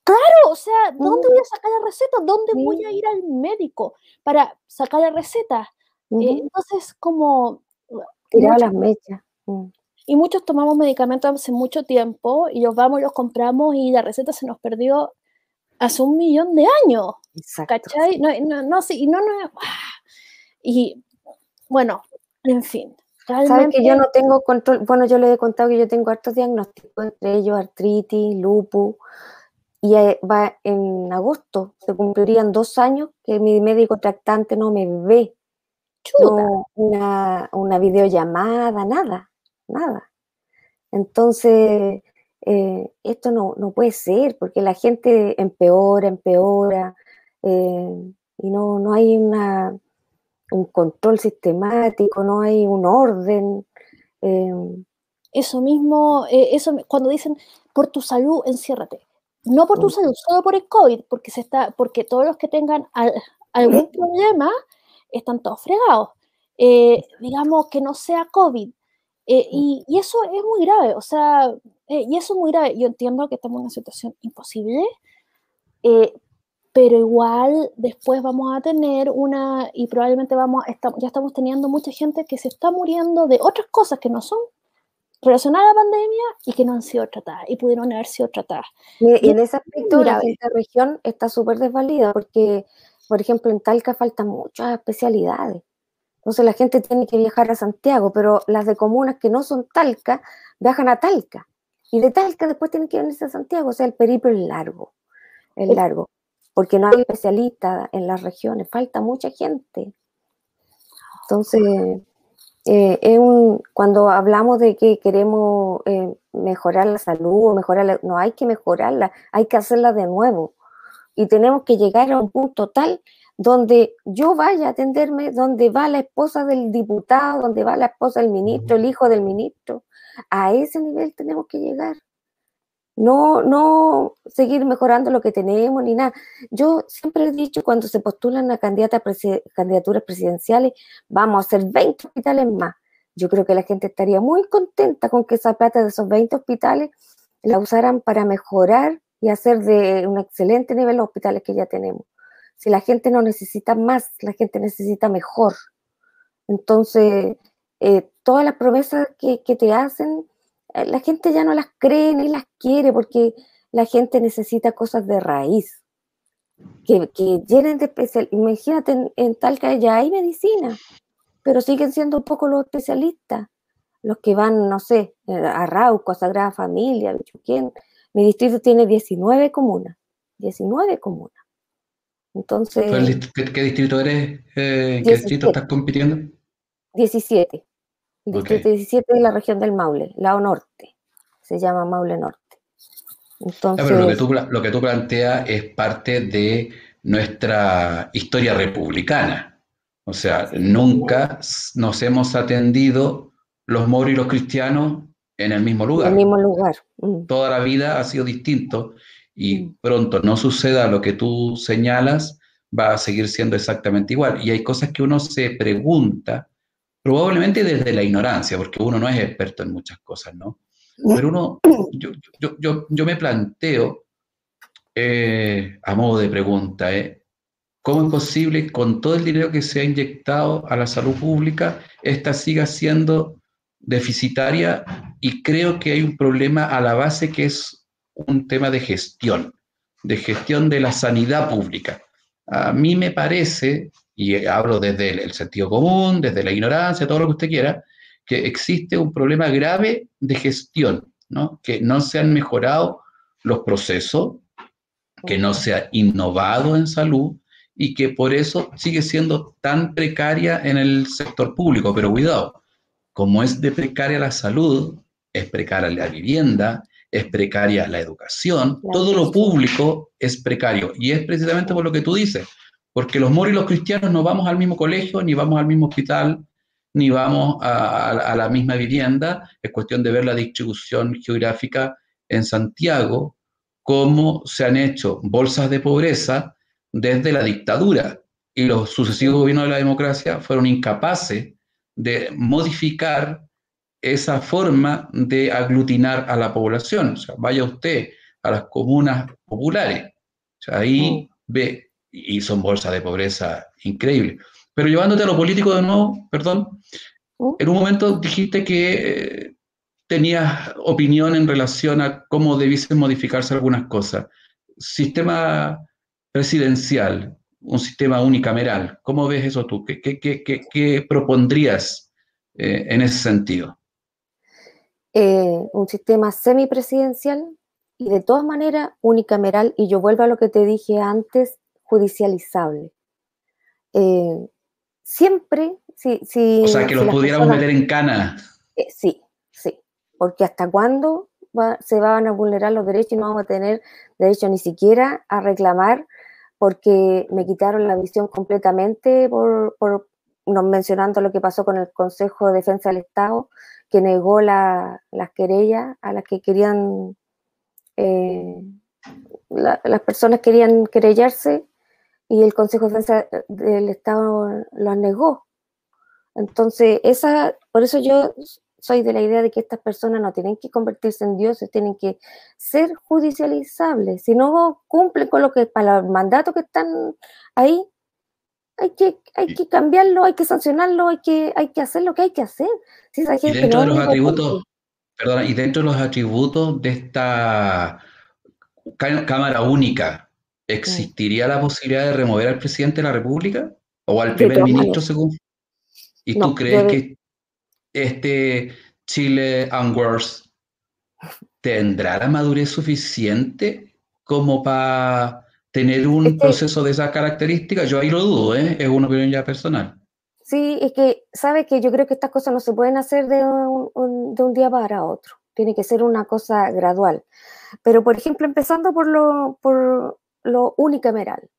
Claro, o sea, ¿dónde voy a sacar la receta? ¿Dónde voy a ir al médico para sacar la receta? Eh, entonces, como... Tirar las mechas. Mm. Y muchos tomamos medicamentos hace mucho tiempo y los vamos, los compramos y la receta se nos perdió hace un millón de años. Exacto. ¿Cachai? No, no, no, sí, no, no. ¡ah! Y bueno, en fin. Sabes que yo no tengo control, bueno, yo le he contado que yo tengo hartos diagnósticos, entre ellos artritis, lupus, y eh, va en agosto, se cumplirían dos años que mi médico tratante no me ve. No, una, una, videollamada, nada, nada. Entonces, eh, esto no, no, puede ser, porque la gente empeora, empeora, eh, y no, no hay una, un control sistemático, no hay un orden. Em, eso mismo, eh, eso cuando dicen por tu salud, enciérrate. No por tu salud, solo por el COVID, porque se está, porque todos los que tengan algún problema están todos fregados. Eh, digamos que no sea COVID. Eh, y, y, eso es muy grave, o sea, y eso es muy grave. Yo entiendo que estamos en una situación imposible, pero igual después vamos a tener una, y probablemente vamos, ya estamos teniendo mucha gente que se está muriendo de otras cosas que no son relacionadas a la pandemia y que no han sido tratadas y pudieron haber sido tratadas. Y, en ese aspecto la región está súper desvalida porque, por ejemplo, en Talca faltan muchas especialidades. Entonces la gente tiene que viajar a Santiago, pero las de comunas que no son Talca viajan a Talca. Y de Talca después tienen que venirse a Santiago. O sea, el periplo es largo. Es largo porque no hay especialistas en las regiones, falta mucha gente. Entonces, eh, cuando hablamos de que queremos eh, mejorar la salud mejorar no hay que mejorarla, hay que hacerla de nuevo. Y tenemos que llegar a un punto tal donde yo vaya a atenderme, donde va la esposa del diputado, donde va la esposa del ministro, el hijo del ministro. A ese nivel tenemos que llegar no, no seguir mejorando lo que tenemos ni nada. Yo siempre he dicho cuando se postulan a candidata candidaturas presidenciales, vamos a hacer 20 hospitales más. Yo creo que la gente estaría muy contenta con que esa plata de esos 20 hospitales la usaran para mejorar y hacer de un excelente nivel los hospitales que ya tenemos. Si la gente no necesita más, la gente necesita mejor. Entonces, eh, todas las promesas que, que te hacen, la gente ya no las cree ni las quiere porque la gente necesita cosas de raíz, que, llenen de especial. Imagínate, en, en, Talca ya hay medicina, pero siguen siendo un poco los especialistas, los que van, no sé, a Rauco, a Sagrada Familia, quién. Mi distrito tiene 19 comunas, 19 comunas. Entonces... ¿Qué, distrito eres? Eh, ¿En qué distrito estás compitiendo? 17. Distrito 17 de la región del Maule, lado norte. Se llama Maule Norte. Entonces, lo que, tú, lo que tú planteas es parte de nuestra historia republicana. O sea, nunca nos hemos atendido los moros y los cristianos en el mismo lugar. En el mismo lugar. Mm. Toda la vida ha sido distinto y mm. pronto no suceda lo que tú señalas, va a seguir siendo exactamente igual. Y hay cosas que uno se pregunta, probablemente desde la ignorancia, porque uno no es experto en muchas cosas, ¿no? Pero uno, yo, yo, yo, yo me planteo, eh, a modo de pregunta, ¿eh? ¿cómo es posible con todo el dinero que se ha inyectado a la salud pública, esta siga siendo deficitaria? Y creo que hay un problema a la base que es un tema de gestión, de gestión de la sanidad pública. A mí me parece, y hablo desde el sentido común, desde la ignorancia, todo lo que usted quiera, que existe un problema grave de gestión, ¿no? que no se han mejorado los procesos, que no se ha innovado en salud y que por eso sigue siendo tan precaria en el sector público. Pero cuidado, como es de precaria la salud, es precaria la vivienda, es precaria la educación, todo lo público es precario. Y es precisamente por lo que tú dices, porque los moros y los cristianos no vamos al mismo colegio, ni vamos al mismo hospital, ni vamos a, la misma vivienda. Es cuestión de ver la distribución geográfica en Santiago, cómo se han hecho bolsas de pobreza desde la dictadura. Y los sucesivos gobiernos de la democracia fueron incapaces de modificar esa forma de aglutinar a la población. O sea, vaya usted a las comunas populares. O sea, ahí mm. ve, y son bolsas de pobreza increíbles. Pero llevándote a lo político de nuevo, perdón, ¿Mm? en un momento dijiste que eh, tenías opinión en relación a cómo debiesen modificarse algunas cosas. Sistema presidencial, un sistema unicameral, ¿cómo ves eso tú? ¿Qué, qué, propondrías eh, en ese sentido? Eh, un sistema semipresidencial y de todas maneras unicameral, y yo vuelvo a lo que te dije antes, judicializable siempre, si... si o sea, que lo pudiéramos meter en cana. Eh, sí, sí, porque hasta cuándo se van a vulnerar los derechos y no vamos a tener derecho ni siquiera a reclamar porque me quitaron la visión completamente por, por mencionando lo que pasó con el Consejo de Defensa del Estado, que negó las querellas a las que querían, eh, las personas querían querellarse y el Consejo de Defensa del Estado lo negó. Entonces, esa, por eso yo soy de la idea de que estas personas no tienen que convertirse en dioses, tienen que ser judicializables. Si no cumplen con lo que para los mandatos que están ahí, hay que, hay que cambiarlo, hay que sancionarlo, hay que, hay que hacer lo que hay que hacer. y dentro de los atributos, y dentro de los atributos de esta Cámara Única, ¿existiría la posibilidad de remover al presidente de la República o al primer ministro según? ¿Y tú crees que este Chile Unworth tendrá la madurez suficiente como para tener un proceso de esas características? Yo ahí lo dudo, ¿eh? es una opinión ya personal. Sí, es que, ¿sabe que yo creo que estas cosas no se pueden hacer de un, de un día para otro. Tiene que ser una cosa gradual. Pero, por ejemplo, empezando por, lo, por lo unicameral.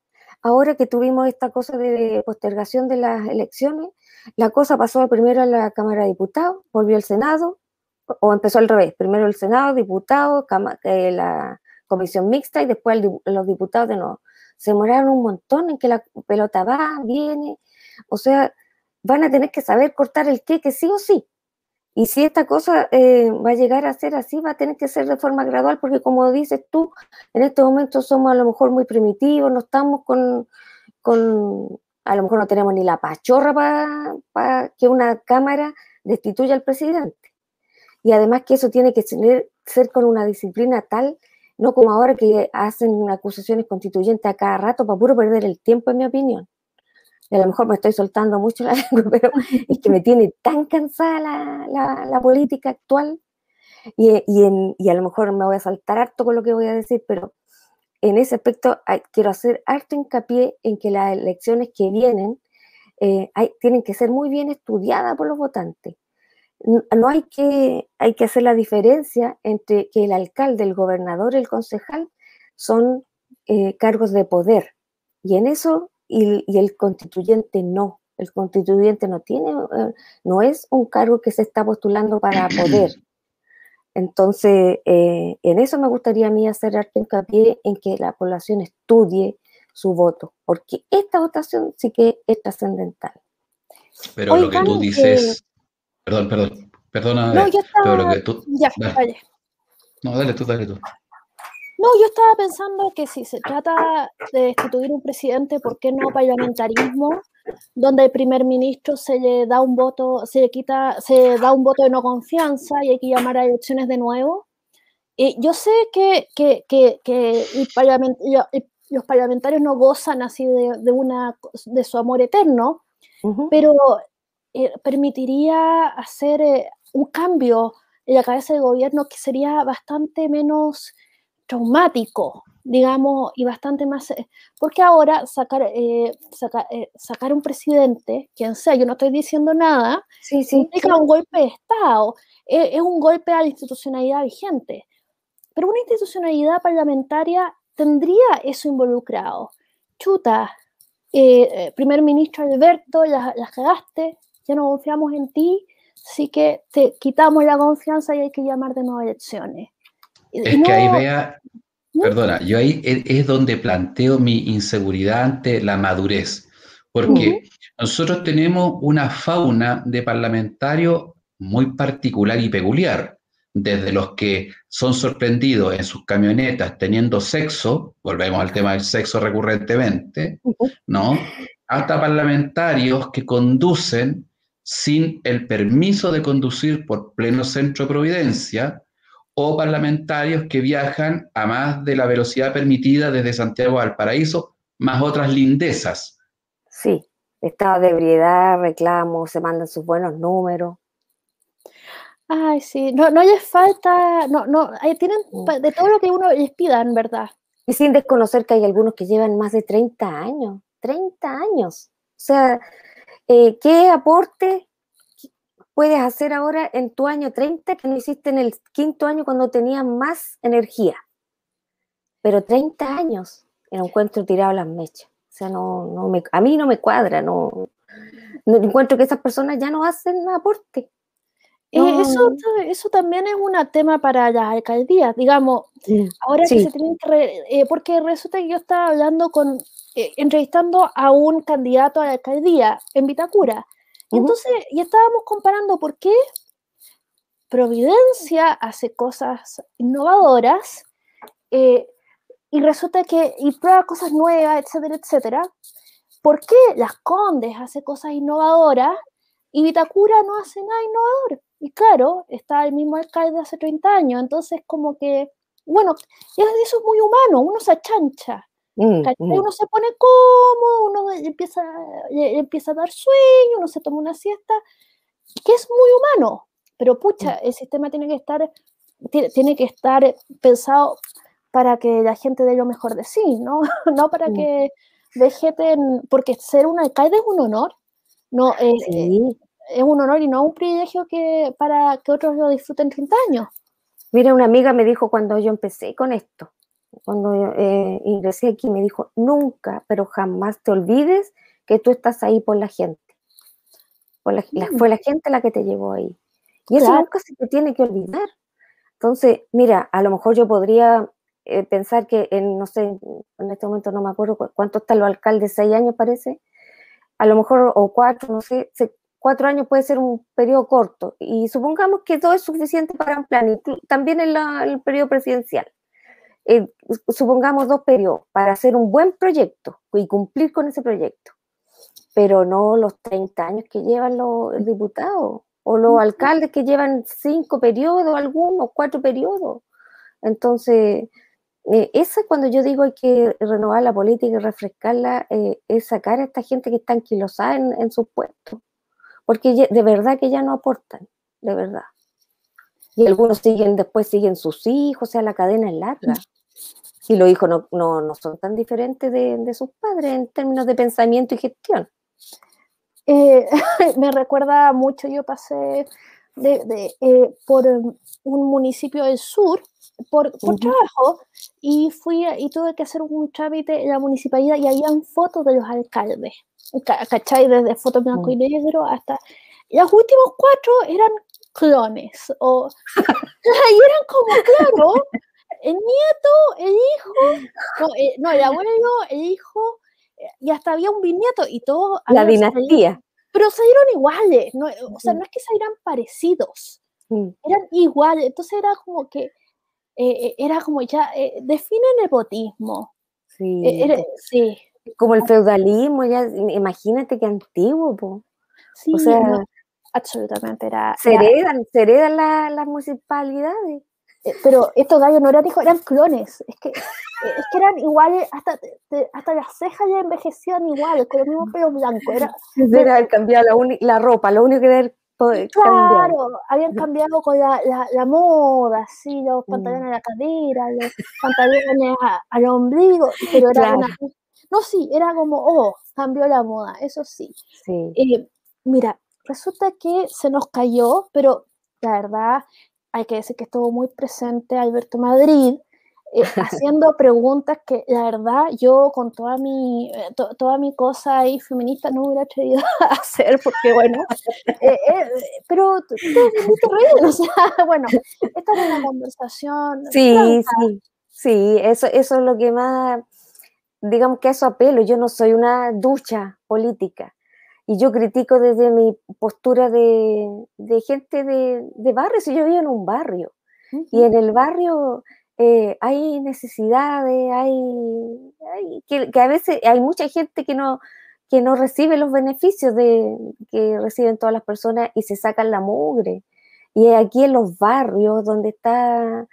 Ahora que tuvimos esta cosa de postergación de las elecciones, la cosa pasó primero a la Cámara de Diputados, volvió al Senado, o empezó al revés, primero el Senado, diputados, eh, la comisión mixta y después los diputados de nuevo. Se demoraron un montón en que la pelota va, viene, o sea, van a tener que saber cortar el qué, que sí o sí. Y si esta cosa eh, va a llegar a ser así, va a tener que ser de forma gradual, porque como dices tú, en este momento somos a lo mejor muy primitivos, no estamos con, a lo mejor no tenemos ni la pachorra para que una Cámara destituya al presidente. Y además que eso tiene que ser, ser con una disciplina tal, no como ahora que hacen acusaciones constituyentes a cada rato para puro perder el tiempo, en mi opinión a lo mejor me estoy soltando mucho la lengua, pero es que me tiene tan cansada la, política actual y, y, a lo mejor me voy a saltar harto con lo que voy a decir, pero en ese aspecto quiero hacer harto hincapié en que las elecciones que vienen eh, tienen que ser muy bien estudiadas por los votantes. No hay que, hay que hacer la diferencia entre que el alcalde, el gobernador y el concejal son eh, cargos de poder. Y en eso y, el constituyente no. El constituyente no tiene, eh, no es un cargo que se está postulando para poder. Entonces, eh, en eso me gustaría a mí hacer arte hincapié en que la población estudie su voto, porque esta votación sí que es trascendental. Pero lo que tú dices, perdón, perdón, perdona, no, yo estaba, pero lo que tú, ya, dale. No, dale tú, dale tú. No, yo estaba pensando que si se trata de destituir un presidente, ¿por qué no parlamentarismo? donde el primer ministro se le da un voto, se le quita, se da un voto de no confianza y hay que llamar a elecciones de nuevo. Y yo sé que, que, que, que los parlamentarios no gozan así de, una, de su amor eterno, pero eh, permitiría hacer eh, un cambio en la cabeza del gobierno que sería bastante menos traumático, digamos, y bastante más, eh, porque ahora sacar, eh, eh, sacar un presidente, quien sea, yo no estoy diciendo nada, sí, sí, implica un golpe de Estado, es un golpe a la institucionalidad vigente, pero una institucionalidad parlamentaria tendría eso involucrado. Chuta, primer ministro Alberto, las, las cagaste, ya no confiamos en ti, así que te quitamos la confianza y hay que llamar de nuevo elecciones. Es que ahí vea, Perdona, yo ahí es donde planteo mi inseguridad ante la madurez, porque nosotros tenemos una fauna de parlamentarios muy particular y peculiar, desde los que son sorprendidos en sus camionetas teniendo sexo, volvemos al tema del sexo recurrentemente, ¿no? Hasta parlamentarios que conducen sin el permiso de conducir por pleno centro de Providencia, o parlamentarios que viajan a más de la velocidad permitida desde Santiago al Paraíso, más otras lindezas. Sí, estado de ebriedad, reclamos, se mandan sus buenos números. Ay, sí, no, no les falta, no, no, tienen mm. de todo lo que uno les pida, en verdad. Y sin desconocer que hay algunos que llevan más de 30 años, 30 años. O sea, eh, ¿qué aporte puedes hacer ahora en tu año 30 que no hiciste en el quinto año cuando tenías más energía. Pero 30 años en un encuentro tirado a las mechas. O sea, no, no me, a mí no me cuadra, no, encuentro que esas personas ya no hacen aporte. Eh, eso, eso también es un tema para las alcaldías, digamos, ahora que se tienen que, eh, porque resulta que yo estaba hablando con, eh, entrevistando a un candidato a la alcaldía en Vitacura, y entonces, y estábamos comparando por qué Providencia hace cosas innovadoras eh, y resulta que, y prueba cosas nuevas, etcétera, etcétera. ¿Por qué Las Condes hace cosas innovadoras y Vitacura no hace nada innovador? Y claro, está el mismo alcalde hace 30 años, entonces como que, bueno, eso es muy humano, uno se achancha. Mm, mm. Uno se pone cómodo, uno empieza, empieza a dar sueño, uno se toma una siesta, que es muy humano, pero pucha, mm. el sistema tiene que estar, tiene, que estar pensado para que la gente dé lo mejor de sí, ¿no? no para que vegeten, porque ser un alcalde es un honor, no, eh, eh, es un honor y no un privilegio que, para que otros lo disfruten 30 años. Mira, una amiga me dijo cuando yo empecé con esto, cuando eh, ingresé aquí, me dijo, nunca, pero jamás te olvides que tú estás ahí por la gente. Mm. fue la gente la que te llevó ahí. Y eso nunca se te tiene que olvidar. Entonces, mira, a lo mejor yo podría eh, pensar que, en, no sé, en este momento no me acuerdo cuánto están los alcaldes, seis años parece, a lo mejor, o cuatro, no sé, cuatro años puede ser un periodo corto. Y supongamos que todo es suficiente para un plan, también en el periodo presidencial. Eh, supongamos dos periodos, para hacer un buen proyecto y cumplir con ese proyecto, pero no los 30 años que llevan los diputados o los alcaldes que llevan cinco periodos, algunos cuatro periodos. Entonces, eh, esa cuando yo digo hay que renovar la política y refrescarla, eh, es sacar a esta gente que está anquilosada en, en sus puestos, porque de verdad que ya no aportan, de verdad. Y algunos siguen, después siguen sus hijos, o sea, la cadena es larga y los hijos no, no, son tan diferentes de, sus padres en términos de pensamiento y gestión. Eh, me recuerda mucho, yo pasé de, eh, por un municipio del sur por, trabajo y fui y tuve que hacer un trámite en la municipalidad y habían fotos de los alcaldes, ¿cachai? Desde fotos blanco y mm. negro hasta... Los últimos cuatro eran clones. O, y eran como, claro, el nieto, el hijo, no, eh, no, el abuelo, el hijo, eh, y hasta había un bisnieto y todo. La dinastía. pero salieron iguales, no, o sea, no es que salieran parecidos, mm. eran iguales, entonces era como que, eh, era como ya, define nepotismo. Sí. sí. Como el feudalismo, ya, imagínate qué antiguo, po. Sí, o sea, absolutamente era. Se heredan, se heredan las municipalidades. Eh, pero estos gallos no eran hijos, eran clones. Es que, es que eran iguales, hasta, hasta las cejas ya envejecían iguales, con los mismos pelos blancos. Era, era haber cambiado la, la, ropa, lo único que era Claro, habían cambiado con la, la, moda, sí, los mm. pantalones a la cadera, los pantalones al ombligo, pero era una, No, sí, era como, oh, cambió la moda, eso sí. sí. Eh, mira, resulta que se nos cayó, pero la verdad, hay que decir que estuvo muy presente Alberto Madrid, eh, haciendo preguntas que la verdad yo con toda mi, eh, toda mi cosa ahí feminista no hubiera atrevido a hacer, porque bueno, eh, pero o sea, bueno, esta es una conversación. Sí, sí, sí, eso, eso es lo que más, digamos que eso apelo, yo no soy una ducha política, y yo critico desde mi postura de, gente de, barrio, si yo vivo en un barrio, y en el barrio eh, hay necesidades, hay, que, a veces hay mucha gente que no, que no recibe los beneficios de, que reciben todas las personas y se sacan la mugre. Y aquí en los barrios donde está,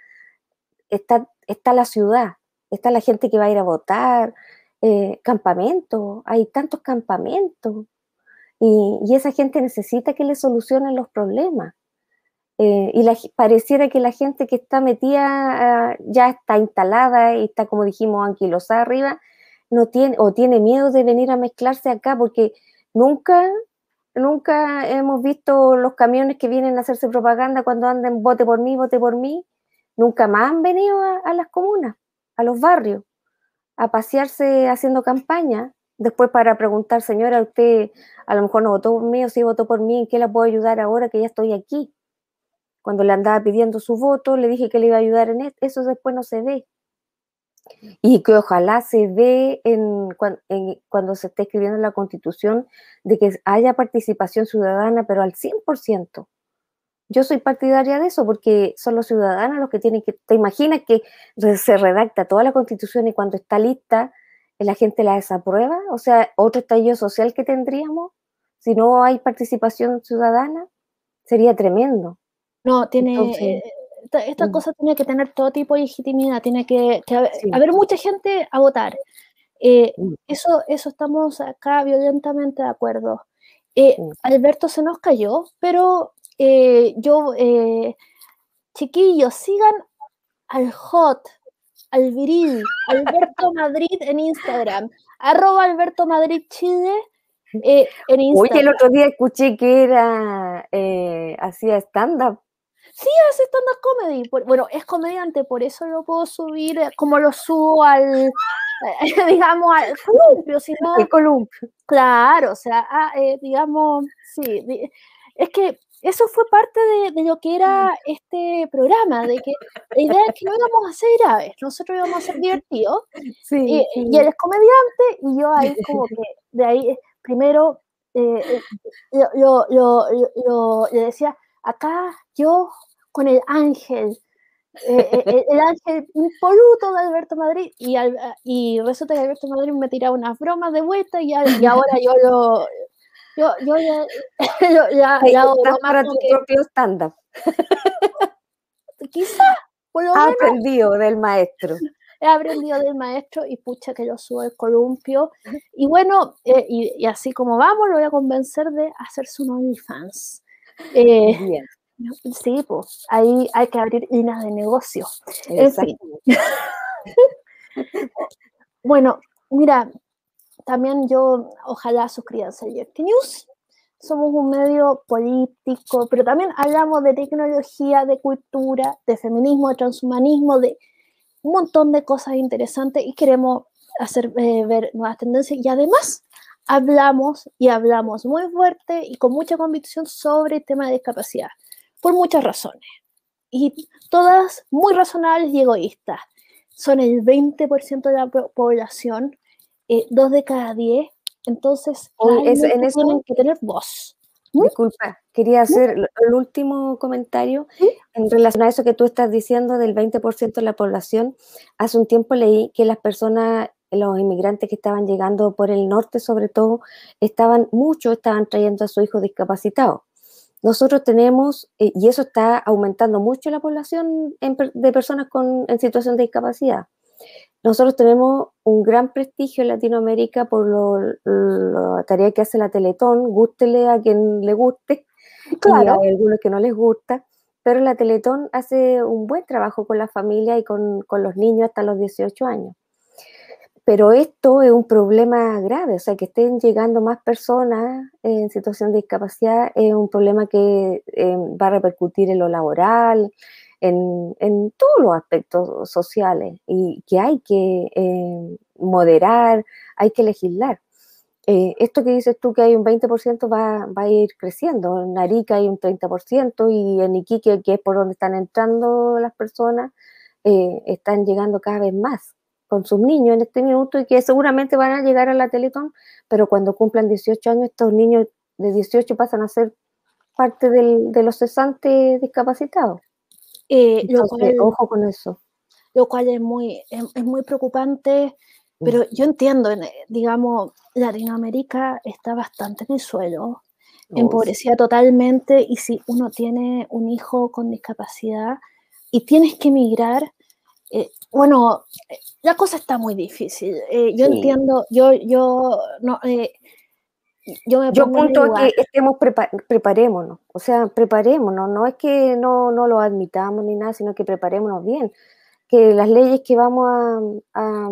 está, está la ciudad, está la gente que va a ir a votar, eh, campamentos, hay tantos campamentos y, esa gente necesita que le solucionen los problemas. Eh, y pareciera que la gente que está metida ah, ya está instalada y está, como dijimos, anquilosada arriba, no tiene, o tiene miedo de venir a mezclarse acá porque nunca, nunca hemos visto los camiones que vienen a hacerse propaganda cuando andan vote por mí, vote por mí. Nunca más han venido a las comunas, a los barrios, a pasearse haciendo campaña después para preguntar, señora, usted a lo mejor no votó por mí o sí votó por mí, ¿en qué la puedo ayudar ahora que ya estoy aquí? Cuando le andaba pidiendo su voto, le dije que le iba a ayudar en esto, eso después no se ve. Y que ojalá se ve en, cuando se esté escribiendo la constitución de que haya participación ciudadana, pero al 100%. Yo soy partidaria de eso porque son los ciudadanos los que tienen que, te imaginas que se redacta toda la constitución y cuando está lista, la gente la desaprueba, o sea, otro estallido social que tendríamos si no hay participación ciudadana, sería tremendo. No, tiene, eh, esta, mm. cosa tiene que tener todo tipo de legitimidad, tiene que, haber, mucha gente a votar. Eh, mm. eso, eso estamos acá violentamente de acuerdo. Eh, mm. Alberto se nos cayó, pero yo, chiquillos, sigan al hot, al viril, Alberto Madrid en Instagram, arroba Alberto Madrid Chile eh, en Instagram. Oye, el otro día escuché que era, eh, hacía stand-up. Sí, hace stand-up comedy. bueno, es comediante, por eso lo puedo subir eh, como lo subo al, digamos, al columpio. Si no, el columpio. Claro, o sea, ah, digamos, sí. Es que eso fue parte de, lo que era mm. este programa, de que la idea es que no íbamos a ser graves, nosotros íbamos a ser divertidos, y, él es comediante, y yo ahí como que, de ahí, primero, eh, eh, yo, le decía, acá yo con el ángel, eh, el, ángel impoluto de Alberto Madrid, y, y resulta que Alberto Madrid me tiraba unas bromas de vuelta, y, y ahora yo lo yo, yo ya, yo, ya, ya para tu propio stand-up. Quizá, por lo menos. aprendido del maestro. He aprendido del maestro y pucha que yo subo el columpio. Y bueno, eh, y, así como vamos, lo voy a convencer de hacer su OnlyFans. Eh, Bien. Sí, pues ahí hay que abrir líneas de negocio. bueno, mira, también yo ojalá suscríbanse a Jerky News. Somos un medio político, pero también hablamos de tecnología, de cultura, de feminismo, de transhumanismo, de un montón de cosas interesantes y queremos hacer eh, ver nuevas tendencias y además hablamos y hablamos muy fuerte y con mucha convicción sobre el tema de discapacidad. por muchas razones. Y todas muy razonables y egoístas. Son el 20% de la población, eh, dos de cada diez. Entonces, en eso, tienen que tener voz. ¿Mm? Disculpa, quería hacer el último comentario en relación a eso que tú estás diciendo del 20% de la población. Hace un tiempo leí que las personas, los inmigrantes que estaban llegando por el norte sobre todo, estaban, muchos estaban trayendo a su hijo discapacitado. Nosotros tenemos, eh, y eso está aumentando mucho la población de personas con, en situación de discapacidad. Nosotros tenemos un gran prestigio en Latinoamérica por la tarea que hace la Teletón, gústele a quien le guste, claro. hay algunos que no les gusta, pero la Teletón hace un buen trabajo con la familia y con, con los niños hasta los 18 años. Pero esto es un problema grave, o sea, que estén llegando más personas en situación de discapacidad es un problema que eh, va a repercutir en lo laboral, en, todos los aspectos sociales y que hay que eh, moderar, hay que legislar. Eh, esto que dices tú que hay un 20% va, va, a ir creciendo. En Arica hay un 30% y en Iquique, que es por donde están entrando las personas, eh, están llegando cada vez más con sus niños en este minuto y que seguramente van a llegar a la Teletón, pero cuando cumplan 18 años, estos niños de 18 pasan a ser parte de los cesantes discapacitados. Eh, lo cual, ojo con eso. Lo cual es muy, es, muy preocupante, pero yo entiendo, digamos, Latinoamérica está bastante en el suelo, empobrecida totalmente, y si uno tiene un hijo con discapacidad y tienes que emigrar, eh, bueno, la cosa está muy difícil. Eh, yo entiendo, yo, yo, no, yo me yo que estemos preparémonos, o sea, preparémonos, no es que no, no lo admitamos ni nada, sino que preparémonos bien, que las leyes que vamos a, a,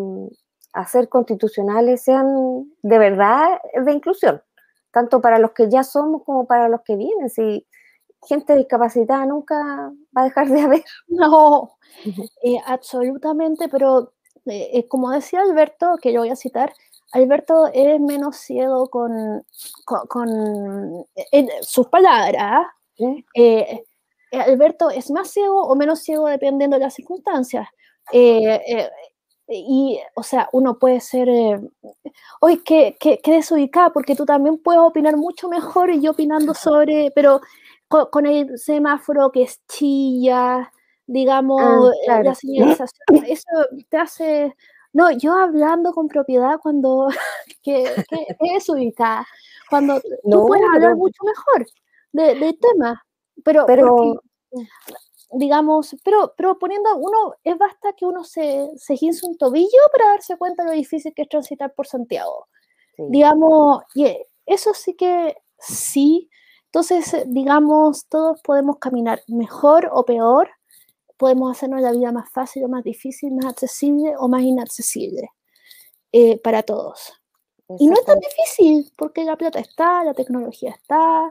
hacer constitucionales sean de verdad de inclusión, tanto para los que ya somos como para los que vienen. Si gente discapacitada nunca va a dejar de haber. No, eh, absolutamente, pero eh, eh, como decía Alberto, que yo voy a citar, Alberto es menos ciego con, con, sus palabras. Eh, eh, Alberto es más ciego o menos ciego dependiendo de las circunstancias. Eh, y, o sea, uno puede ser, hoy que, que, desubicada, porque tú también puedes opinar mucho mejor y yo opinando sobre, pero con, el semáforo que es chilla, digamos, ah, la señalización, eso te hace no, yo hablando con propiedad cuando que, es ubicada, cuando tú puedes hablar mucho mejor del de tema, pero, pero digamos, pero, pero poniendo uno, es basta que uno se, se gince un tobillo para darse cuenta de lo difícil que es transitar por Santiago. Digamos, y eso sí que sí. Entonces, digamos, todos podemos caminar mejor o peor podemos hacernos la vida más fácil o más difícil, más accesible o más inaccesible eh, para todos. Y no es tan difícil porque la plata está, la tecnología está.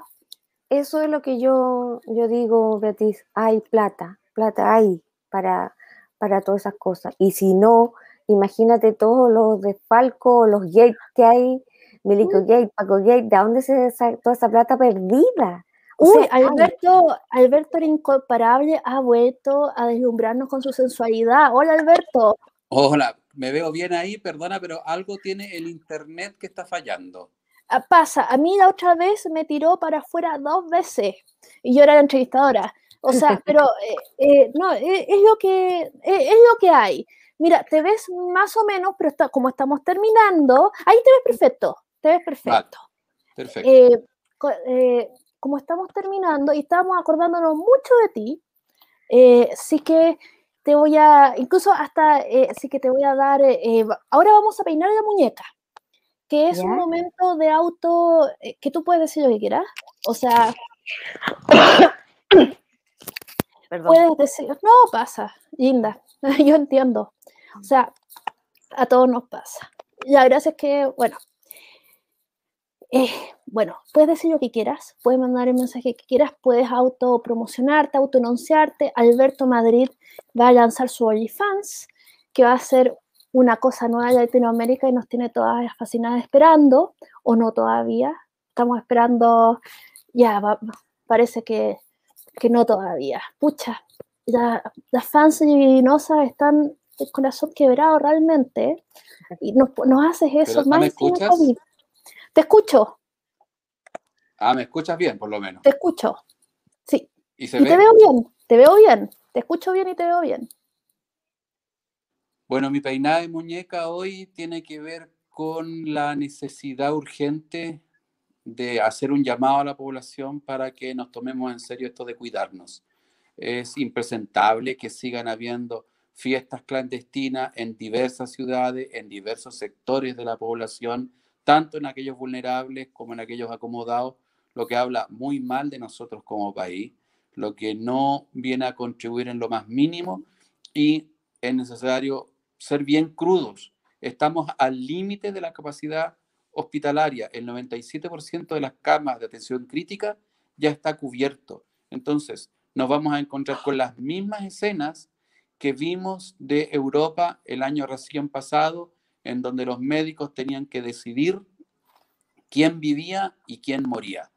Eso es lo que yo, yo digo, Beatriz, hay plata, plata hay para, para todas esas cosas. Y si no, imagínate todos los desfalcos, los gates que hay, Milico mm. Gate, Paco Gate, ¿de dónde se saca toda esa plata perdida? Uy, Alberto, Alberto el incomparable ha vuelto a deslumbrarnos con su sensualidad. Hola, Alberto. Hola, me veo bien ahí, perdona, pero algo tiene el internet que está fallando. Ah, pasa, a mí la otra vez me tiró para afuera dos veces y yo era la entrevistadora. O sea, pero eh, eh, no, eh, es, lo que, es lo que hay. Mira, te ves más o menos, pero está, como estamos terminando, ahí te ves perfecto, te ves perfecto. perfecto como estamos terminando y estamos acordándonos mucho de ti, eh, sí que te voy a, incluso hasta, eh, sí que te voy a dar, eh, ahora vamos a peinar la muñeca, que es un momento de auto, que tú puedes decir lo que quieras, o sea, puedes decir, no pasa, linda, yo entiendo, o sea, a todos nos pasa. La gracia es que, bueno, eh, bueno, puedes decir lo que quieras, puedes mandar el mensaje que quieras, puedes autopromocionarte, autoanunciarte. Alberto Madrid va a lanzar su OnlyFans, que va a ser una cosa nueva de Latinoamérica y nos tiene todas fascinadas esperando, o no todavía. Estamos esperando, ya, parece que que no todavía. Pucha, las fans divinosas están el corazón quebrado realmente y nos, haces eso más ¿Me escuchas? Te escucho. Ah, ¿me escuchas bien, por lo menos? Te escucho, sí. ¿Y, te veo bien, te veo bien. Te escucho bien y te veo bien. Bueno, mi peinada de muñeca hoy tiene que ver con la necesidad urgente de hacer un llamado a la población para que nos tomemos en serio esto de cuidarnos. Es impresentable que sigan habiendo fiestas clandestinas en diversas ciudades, en diversos sectores de la población, tanto en aquellos vulnerables como en aquellos acomodados, lo que habla muy mal de nosotros como país, lo que no viene a contribuir en lo más mínimo y es necesario ser bien crudos. Estamos al límite de la capacidad hospitalaria. El 97% de las camas de atención crítica ya está cubierto. Entonces, nos vamos a encontrar con las mismas escenas que vimos de Europa el año recién pasado, en donde los médicos tenían que decidir quién vivía y quién moría.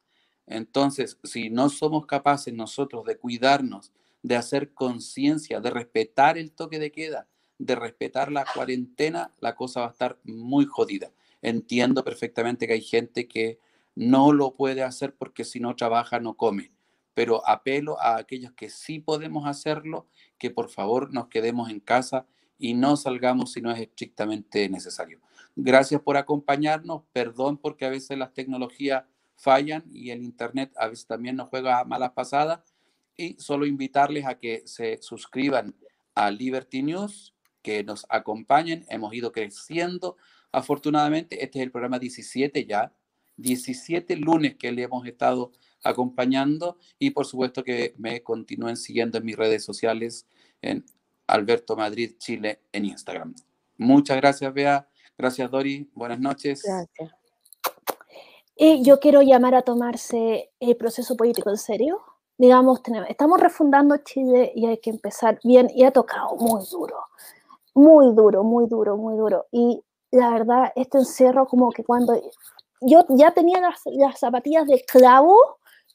Entonces, si no somos capaces nosotros de cuidarnos, de hacer conciencia, de respetar el toque de queda, de respetar la cuarentena, la cosa va a estar muy jodida. Entiendo perfectamente que hay gente que no lo puede hacer porque si no trabaja no come, pero apelo a aquellos que sí podemos hacerlo, que por favor nos quedemos en casa y no salgamos si no es estrictamente necesario. Gracias por acompañarnos, perdón porque a veces las tecnologías fallan y el Internet a veces también nos juega malas pasadas. Y solo invitarles a que se suscriban a Liberty News, que nos acompañen. Hemos ido creciendo. Afortunadamente, este es el programa 17 ya. 17 lunes que le hemos estado acompañando y por supuesto que me continúen siguiendo en mis redes sociales en Alberto Madrid Chile en Instagram. Muchas gracias, Bea. Gracias, Dori. Buenas noches. Gracias. Y yo quiero llamar a tomarse el proceso político en serio. Digamos, estamos refundando Chile y hay que empezar bien y ha tocado muy duro, muy duro, muy duro, muy duro. Y la verdad, este encierro como que cuando yo ya tenía las, las zapatillas de clavo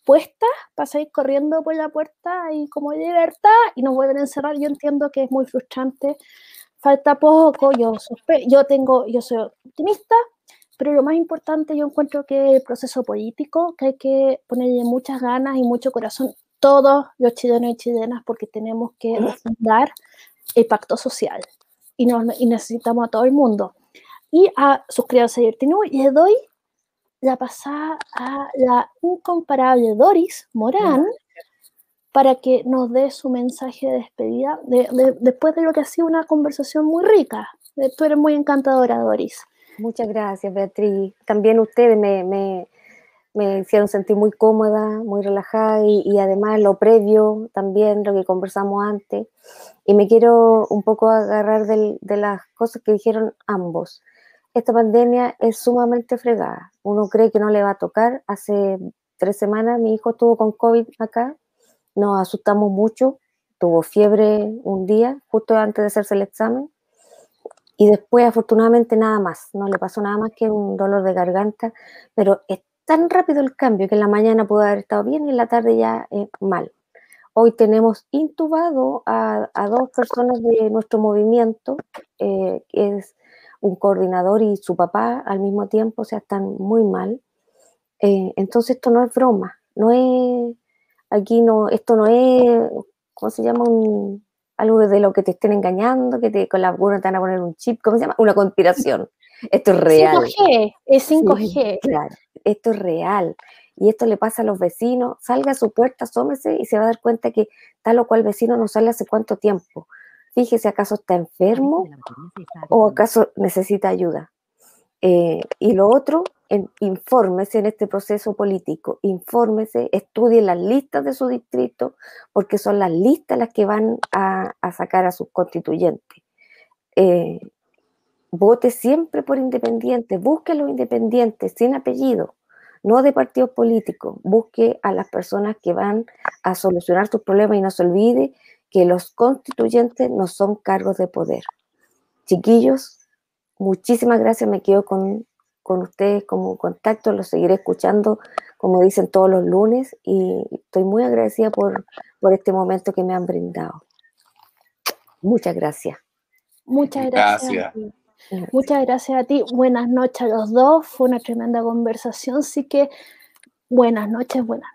puestas para salir corriendo por la puerta y como libertad y nos vuelven a encerrar, yo entiendo que es muy frustrante. Falta poco, yo, yo tengo, yo soy optimista, pero lo más importante yo encuentro que el proceso político, que hay que ponerle muchas ganas y mucho corazón, todos los chilenos y chilenas, porque tenemos que refundar el pacto social y, nos, y necesitamos a todo el mundo. Y a suscribirse a Yertinu y le doy la pasada a la incomparable Doris Morán para que nos dé su mensaje de despedida después de lo que ha sido una conversación muy rica. Tú eres muy encantadora, Doris. Muchas gracias, Beatriz. También ustedes me, me, me hicieron sentir muy cómoda, muy relajada y, además lo previo también, lo que conversamos antes. Y me quiero un poco agarrar de las cosas que dijeron ambos. Esta pandemia es sumamente fregada. Uno cree que no le va a tocar. Hace tres semanas mi hijo estuvo con COVID acá. Nos asustamos mucho. Tuvo fiebre un día, justo antes de hacerse el examen y después afortunadamente nada más, no le pasó nada más que un dolor de garganta, pero es tan rápido el cambio que en la mañana pudo haber estado bien y en la tarde ya mal. Hoy tenemos intubado a, dos personas de nuestro movimiento, eh, es un coordinador y su papá al mismo tiempo, o sea, están muy mal. Eh, entonces esto no es broma, no es, aquí no, esto no es, ¿cómo se llama? Un, algo de lo que te estén engañando, que te, con la vacuna te van a poner un chip, ¿cómo se llama? Una conspiración. Esto es real. 5G, es 5G. claro, esto es real. Y esto le pasa a los vecinos, salga a su puerta, asómese y se va a dar cuenta que tal o cual vecino no sale hace cuánto tiempo. Fíjese, ¿acaso está enfermo o acaso necesita ayuda? Eh, y lo otro, en, infórmese en este proceso político, infórmese, estudie las listas de su distrito, porque son las listas las que van a, sacar a sus constituyentes. Eh, vote siempre por independientes, busque a los independientes sin apellido, no de partidos políticos, busque a las personas que van a solucionar sus problemas y no se olvide que los constituyentes no son cargos de poder. Chiquillos, Muchísimas gracias, me quedo con, ustedes como contacto, los seguiré escuchando, como dicen todos los lunes, y estoy muy agradecida por, por este momento que me han brindado. Muchas gracias. Muchas gracias. Muchas gracias a ti. Buenas noches a los dos. Fue una tremenda conversación. Así que buenas noches, buenas